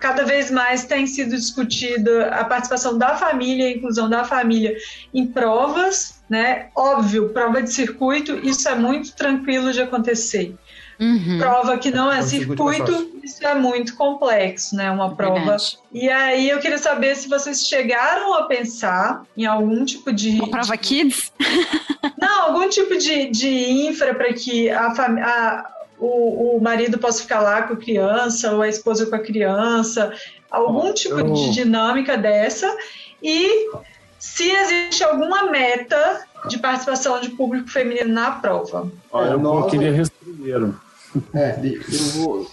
Cada vez mais tem sido discutida a participação da família, a inclusão da família em provas, né? Óbvio, prova de circuito, isso é muito tranquilo de acontecer. Uhum. Prova que não é circuito é circuito, isso é muito complexo, né? Uma prova Verdade. e aí eu queria saber se vocês chegaram a pensar em algum tipo de. Uma prova kids? Algum tipo de, de infra para que a, o, o marido possa ficar lá com a criança, ou a esposa com a criança, algum Ó, tipo eu- de dinâmica dessa. E se existe alguma meta de participação de público feminino na prova. Ó, eu, eu queria responder. É, eu vou.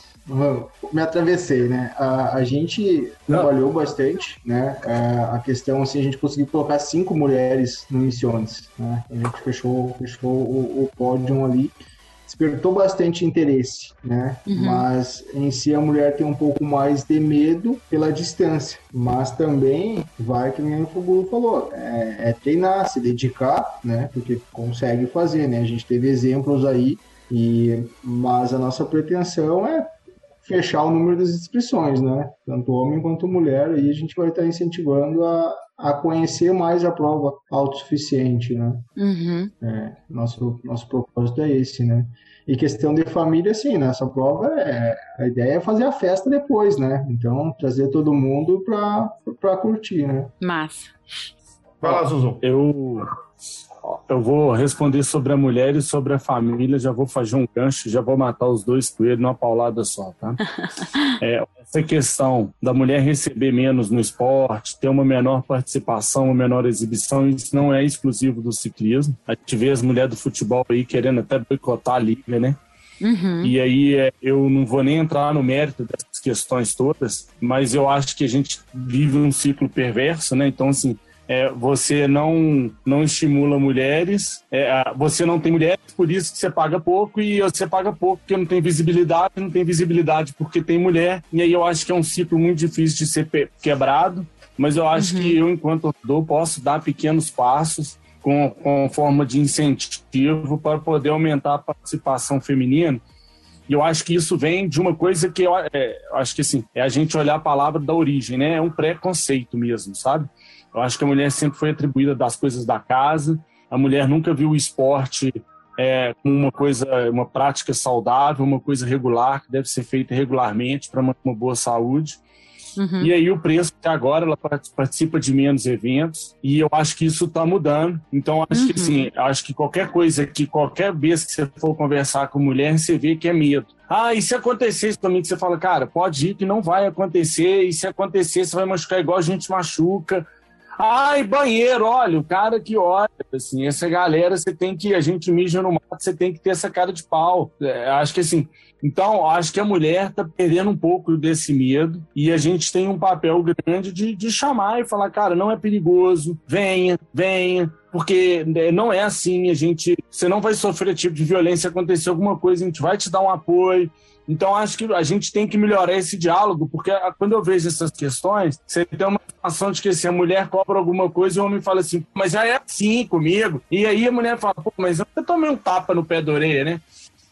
Me atravessei, né? A, a gente Não. trabalhou bastante, né? É, a questão, assim, a gente conseguiu colocar cinco mulheres no Missiones, né? A gente fechou, fechou o, o pódio ali. Despertou bastante interesse, né? Uhum. Mas em si a mulher tem um pouco mais de medo pela distância. Mas também vai, que nem o Fuguru falou, é, é treinar, se dedicar, né? Porque consegue fazer, né? A gente teve exemplos aí e, mas a nossa pretensão é fechar o número das inscrições, né? Tanto homem quanto mulher, aí a gente vai estar incentivando a, a conhecer mais a prova autossuficiente, né? Uhum. É, nosso, nosso propósito é esse, né? E questão de família, sim, nessa prova é, a ideia é fazer a festa depois, né? Então, trazer todo mundo pra, pra curtir, né? Massa. Vai lá, Zuzum. Eu, eu vou responder sobre a mulher e sobre a família. Já vou fazer um gancho, já vou matar os dois coelhos numa paulada só, tá? É, essa questão da mulher receber menos no esporte, ter uma menor participação, uma menor exibição, isso não é exclusivo do ciclismo. A gente vê as mulheres do futebol aí querendo até boicotar a liga, né? Uhum. E aí é, eu não vou nem entrar no mérito dessas questões todas, mas eu acho que a gente vive um ciclo perverso, né? Então, assim, é, você não, não estimula mulheres, é, você não tem mulheres, por isso que você paga pouco, e você paga pouco porque não tem visibilidade, não tem visibilidade porque tem mulher, e aí eu acho que é um ciclo muito difícil de ser quebrado, mas eu acho que eu, enquanto torcedor, posso dar pequenos passos com, com forma de incentivo para poder aumentar a participação feminina. E eu acho que isso vem de uma coisa que eu, é, acho que assim, é a gente olhar a palavra da origem, né? É um preconceito mesmo, sabe? Eu acho que a mulher sempre foi atribuída das coisas da casa, a mulher nunca viu o esporte é, como uma coisa, uma prática saudável, uma coisa regular, que deve ser feita regularmente para manter uma boa saúde. Uhum. E aí o preço que agora ela part- participa de menos eventos e eu acho que isso está mudando. Então acho que Uhum. assim, acho que qualquer coisa que qualquer vez que você for conversar com mulher, você vê que é medo. Ah, e se acontecer isso também que você fala, cara, pode ir que não vai acontecer, e se acontecer você vai machucar igual a gente machuca. Ai, banheiro, olha, o cara que olha, assim, essa galera, você tem que, a gente mija no mato, você tem que ter essa cara de pau. É, acho que assim, então, acho que a mulher está perdendo um pouco desse medo e a gente tem um papel grande de, de chamar e falar, cara, não é perigoso, venha, venha, porque né, não é assim, a gente, você não vai sofrer tipo de violência, acontecer alguma coisa, a gente vai te dar um apoio. Então, acho que a gente tem que melhorar esse diálogo, porque ah, quando eu vejo essas questões, você tem uma situação de que se a mulher cobra alguma coisa e o homem fala assim, mas já é assim comigo. E aí a mulher fala, pô, mas eu tomei um tapa no pé da orelha, né?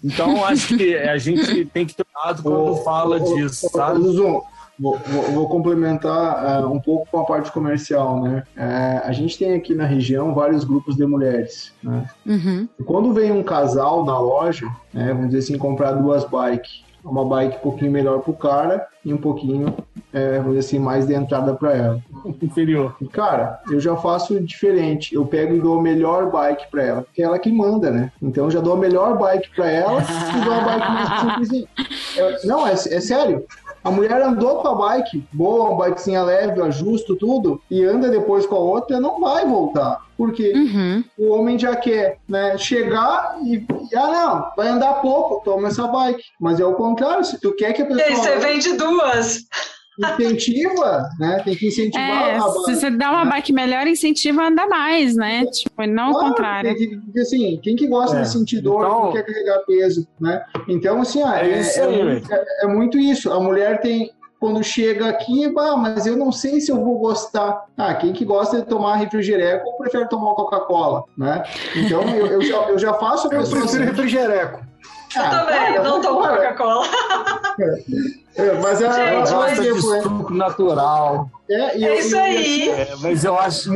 Então, acho que a gente tem que ter cuidado quando fala disso, sabe? Zuzum, vou, vou, vou complementar uh, um pouco com a parte comercial, né? Uh, a gente tem aqui na região vários grupos de mulheres, né? Uhum. Quando vem um casal na loja, né, vamos dizer assim, comprar duas bikes, uma bike um pouquinho melhor pro cara e um pouquinho, é, vamos dizer assim, mais de entrada para ela. inferior. Cara, eu já faço diferente. Eu pego e dou a melhor bike pra ela, porque é ela que manda, né? Então eu já dou a melhor bike pra ela e dou a bike mais simplesinha. É, não, é, é sério. A mulher andou com a bike boa, uma bikezinha leve, ajusto, tudo, e anda depois com a outra, não vai voltar. Porque Uhum. o homem já quer né, chegar e, ah, não, vai andar pouco, toma essa bike. Mas é o contrário, se tu quer que a E aí pessoa você vende duas. Incentiva, né, tem que incentivar É, a se você dá uma bike melhor, incentiva a andar mais, né? Tipo, não o Claro, contrário. tem que- porque, assim, quem que gosta É, de sentir dor, então- não quer carregar peso, né? Então, assim, ah, É é, isso é muito, é- é muito isso. A mulher tem, quando chega aqui, bah, mas eu não sei se eu vou gostar. Ah, quem que gosta de tomar refrigereco ou prefere tomar Coca-Cola, né? Então, eu, eu já, eu já faço Eu prefiro assim, refrigereco. Eu ah, também, para, não tomo. Coca-Cola. É, mas é, Gente, é, Gosta mas- de exemplo, é, suco natural. é, e É eu- isso aí. É, mas eu acho.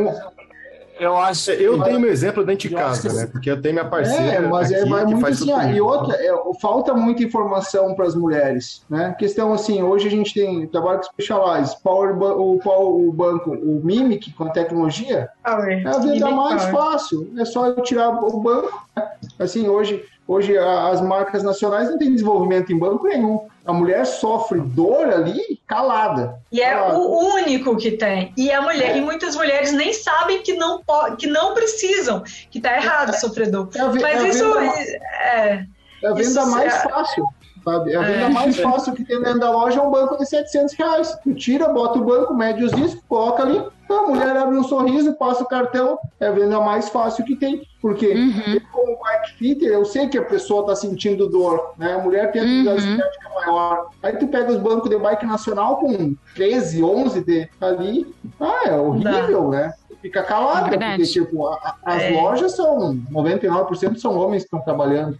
Eu acho. Eu tenho meu exemplo dentro de Eu casa, que- né? Porque eu tenho minha parceira. É, mas é, que muito faz assim, tudo ah, e outra, é, falta muita informação para as mulheres, né? Questão assim, hoje a gente tem trabalho com Specialized, Power, o, Power- o banco, o Mimic com a tecnologia, é a venda mais fácil, é só eu tirar o banco. né? Assim, hoje, hoje as marcas nacionais não têm desenvolvimento em banco nenhum. A mulher sofre dor ali calada. E é Calada. o único que tem. E a mulher, e muitas mulheres nem sabem que não que não precisam, que tá errado sofrer dor. É a é Mas a isso é, É a venda Isso mais é- fácil. Sabe? A venda É. mais fácil que tem dentro da loja é um banco de 700 reais. Tu tira, bota o banco, mede os riscos, coloca ali, a mulher abre um sorriso, passa o cartão, é a venda mais fácil que tem. Porque eu, como bike fitter, eu sei que a pessoa está sentindo dor, né? A mulher tem atividade estética maior. Aí tu pega os bancos de bike nacional com 13, 11 de, ali, ah, é horrível, né? Fica calada, É porque tipo, a- a- as É. lojas são 99% são homens que estão trabalhando.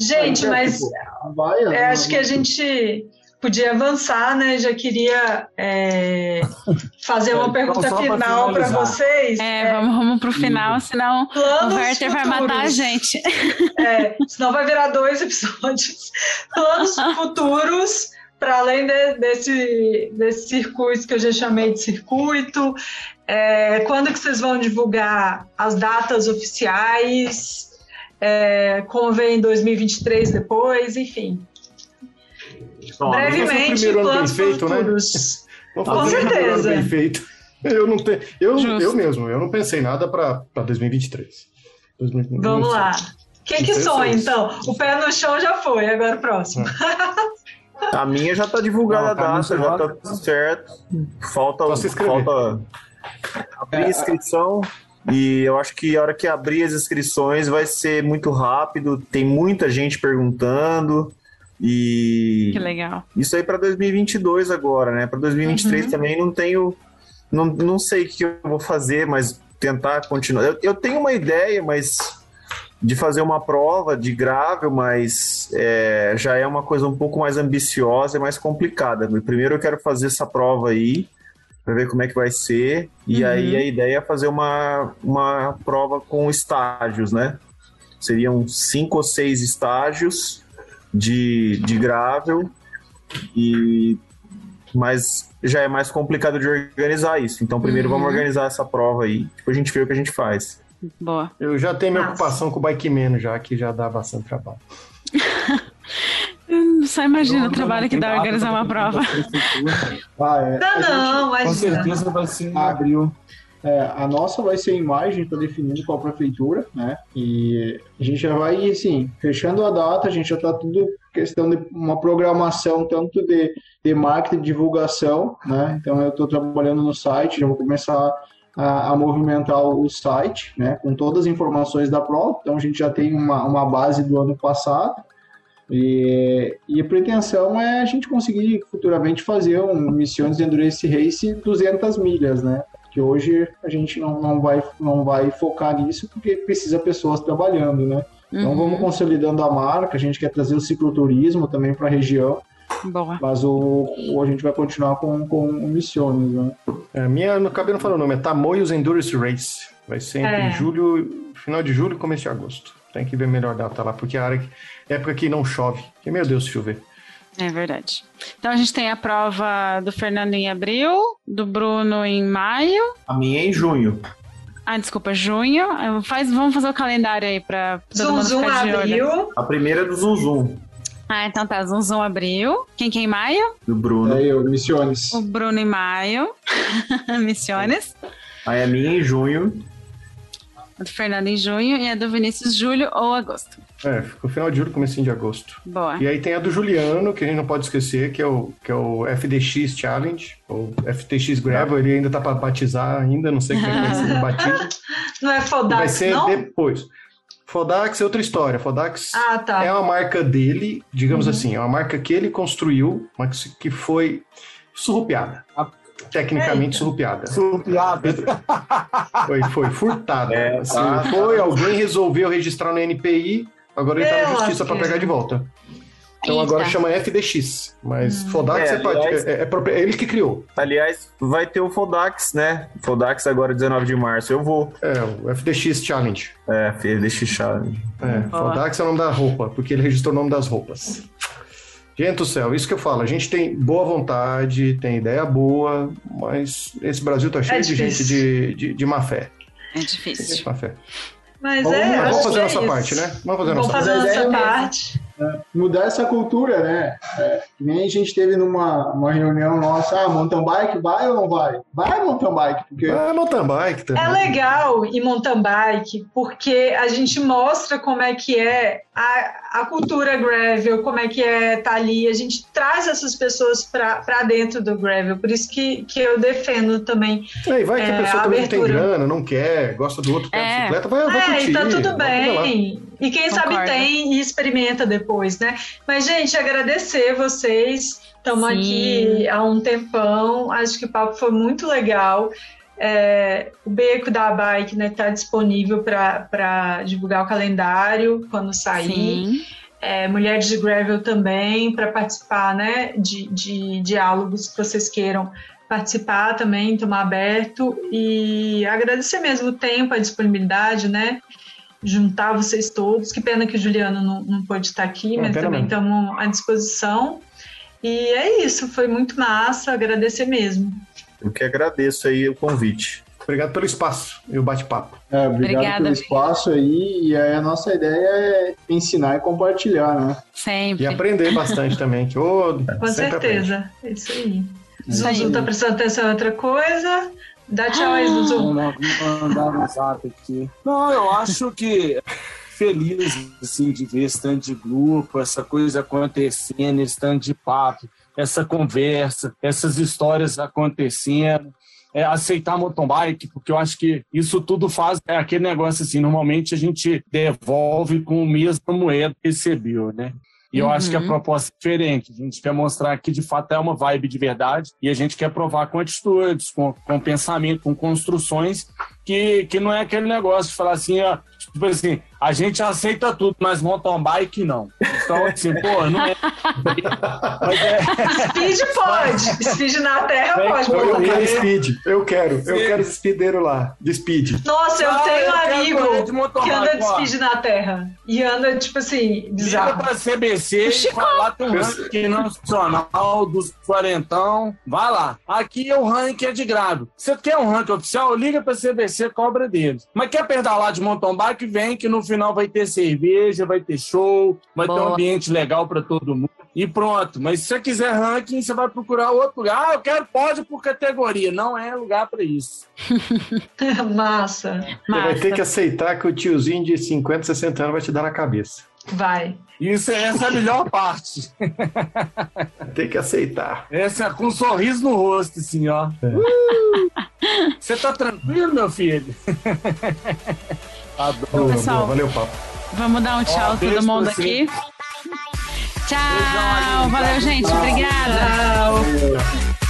gente, Aí, mas tipo, vai, é, acho que a gente podia avançar, né? Já queria é, fazer uma Então, pergunta final para vocês. É, vamos, vamos pro final, senão o Planos Werther vai futuros. matar a gente. É, senão vai virar dois episódios. Planos futuros, para além de- desse, desse circuito que eu já chamei de circuito. É, quando que vocês vão divulgar as datas oficiais? É, como vem em 2023 depois, enfim. É o Brevemente, primeiro ano bem planos feito, né? futuros. Vamos Com fazer um certeza. ano bem feito. Eu não tenho, eu, Justo. eu mesmo, eu não pensei nada para 2023. 2023. Vamos lá. Quem que sonha, então? O pé no chão já foi, agora o próximo. A minha já tá divulgada Não, a tá data, já tá tudo certo. Falta, Só se inscrever. falta abrir a inscrição. E eu acho que a hora que abrir as inscrições vai ser muito rápido. Tem muita gente perguntando. E Que legal. isso aí para 2022 agora, né? Para 2023 Uhum. também não tenho. Não, não sei o que eu vou fazer, mas tentar continuar. Eu, eu tenho uma ideia, mas de fazer uma prova de gravel, mas é, já é uma coisa um pouco mais ambiciosa e mais complicada. Primeiro eu quero fazer essa prova aí, para ver como é que vai ser. E Uhum. aí a ideia é fazer uma, uma prova com estágios, né? Seriam cinco ou seis estágios de, de gravel e mas já é mais complicado de organizar isso. Então primeiro Uhum. vamos organizar essa prova aí, depois a gente vê o que a gente faz. Boa. Eu já tenho minha Massa. ocupação com o bike menos, já que já dá bastante trabalho. Hum, Só imagina Não, o trabalho não que dá organizar uma prova. Ah, é. Não, A gente- não, Com certeza vai ser em Ah, abril. É, a nossa vai ser imagem, está definindo a prefeitura, né? E a gente já vai, assim, fechando a data, a gente já está tudo questão de uma programação tanto de, de marketing divulgação, né? Então eu estou trabalhando no site, já vou começar a, a movimentar o site, né? Com todas as informações da prova. Então a gente já tem uma, uma base do ano passado. E, e a pretensão é a gente conseguir futuramente fazer um Missões de Endurance Race 200 milhas, né? Que hoje a gente não, não, vai, não vai focar nisso porque precisa pessoas trabalhando, né? Então Uhum. vamos consolidando a marca, a gente quer trazer o cicloturismo também para a região, Boa. mas o, o- a gente vai continuar com, com Missões, né? A minha, não acabei não falando o nome, é Tamoios Endurance Race. Vai ser entre É. julho, final de julho e começo de agosto. Tem que ver melhor data lá, porque é a área que, época que não chove. Que, meu Deus, se chover. É verdade. Então a gente tem a prova do Fernando em abril, do Bruno em maio. A minha é em junho. Ah, desculpa, junho. Faz, vamos fazer o calendário aí pra todo Zum mundo Zum abriu. A primeira é do Zum Zum, Ah, então tá. Zum Zum abril. Quem que é em maio? do Bruno. Aí, eu, Missiones. O Bruno em maio. Missiones. Aí a minha é em junho. A do Fernando em junho e a do Vinícius julho ou agosto. É, ficou final de julho, comecinho de agosto. Boa. E aí tem a do Juliano, que a gente não pode esquecer, que é o, que é o FDX Challenge, ou FTX Gravel, ele ainda tá para batizar ainda, não sei como é que vai ser o batismo. Não é Vai Fodax, ser não? depois. Fodax é outra história. Fodax Ah, tá. é uma marca dele, digamos assim, é uma marca que ele construiu, mas que foi surrupiada. Tecnicamente surrupiada. Surrupiada. Foi, foi furtada. É, Assim, tá. foi, alguém resolveu registrar no NPI, agora ele tá na justiça para pegar de volta. Então agora Eita. chama FDX, mas Hum. Fodax É, é, aliás- é- é é ele que criou. Aliás, vai ter o Fodax, né? Fodax agora 19 de março. Eu vou. É, o FDX Challenge. É, deixa chave. É. Fodax é o nome da roupa, porque ele registrou o nome das roupas. Gente do céu, isso que eu falo, a gente tem boa vontade, tem ideia boa, mas esse Brasil tá cheio de difícil. gente de, de, de má fé. É difícil. De má fé. Mas Vamos, é, vamos fazer é nossa isso. parte, né? Vamos fazer Vamos nossa fazer a é nossa mesmo. parte. Mudar essa cultura, né? É, nem a gente teve numa uma reunião nossa, ah, mountain bike, vai ou não vai? Vai mountain bike, porque Ah, mountain bike também. É legal ir mountain bike porque a gente mostra como é que é a, a cultura gravel, como é que é tá ali. A gente traz essas pessoas para dentro do gravel. Por isso que, que eu defendo também. Aí vai que a É, pessoa a também não tem abertura. grana, não quer, gosta do outro, quer É. bicicleta, vai, vai É, curtir. e tá tudo bem. E quem sabe Concordo. tem e experimenta depois, né? Mas, gente, agradecer vocês. Estamos aqui há um tempão. Acho que o papo foi muito legal. É, o Beco da Bike está né, tá disponível para divulgar o calendário quando sair. É, Mulheres de Gravel também, para participar né, de, de diálogos que vocês queiram participar também, tomar aberto. E agradecer mesmo o tempo, a disponibilidade, né? Juntar vocês todos. Que pena que o Juliano não, não pôde estar aqui, Não, mas também estamos à disposição. E é isso, foi muito massa, agradecer mesmo. Eu que agradeço aí o convite. Obrigado pelo espaço e o bate-papo. é, obrigado Obrigada, pelo espaço aí. E aí a nossa ideia é ensinar e compartilhar, né? Sempre. E aprender bastante também. Que, ô, Com sempre aprende. certeza, é isso aí. Zuzu tá prestando atenção em outra coisa. Dá tchau aí, Zuzu. Mandar um zap aqui. Não, eu acho que feliz assim, de ver esse tanto de grupo, essa coisa acontecendo, esse tanto de papo, essa conversa, essas histórias acontecendo. É, aceitar mountain bike, porque eu acho que isso tudo faz é aquele negócio assim, normalmente a gente devolve com a mesma moeda que recebeu, né? E eu acho que a Uhum. proposta é diferente. A gente quer mostrar que de fato é uma vibe de verdade e a gente quer provar com atitudes, com, com pensamento, com construções, que, que não é aquele negócio de falar assim, ó, tipo assim, a gente aceita tudo, mas mountain bike não. Então, assim, pô, não é. Mas é. Speed pode. Speed na terra Vem pode. Eu quero speed, eu quero, eu Sim. quero speedeiro lá, de speed. Nossa, eu Não, tenho eu um amigo que anda de speed na terra. E anda, tipo assim, Liga bizarro. pra CBC e vai lá, tem um ranking nacional dos quarentão. Vai lá. Aqui o ranking é de grave. Você quer um ranking oficial? Liga pra CBC, cobra deles. Mas quer pedalar de mountain bike? Vem que no final vai ter cerveja, vai ter show, vai ter um Boa. ambiente legal pra todo mundo. E pronto. Mas se você quiser ranking, você vai procurar outro lugar. Ah, eu quero pódio por categoria. Não é lugar pra isso. Massa. Você vai Massa. ter que aceitar que o tiozinho de 50, 60 anos vai te dar na cabeça. Vai. Isso, essa é a melhor parte. Tem que aceitar. Essa é com um sorriso no rosto, assim, ó. Uh! Você tá tranquilo, meu filho? Adoro. Boa, Pessoal. valeu o papo. Vamos dar um tchau Ó, todo mundo aqui. Tchau. Valeu, gente. Obrigada. Tchau.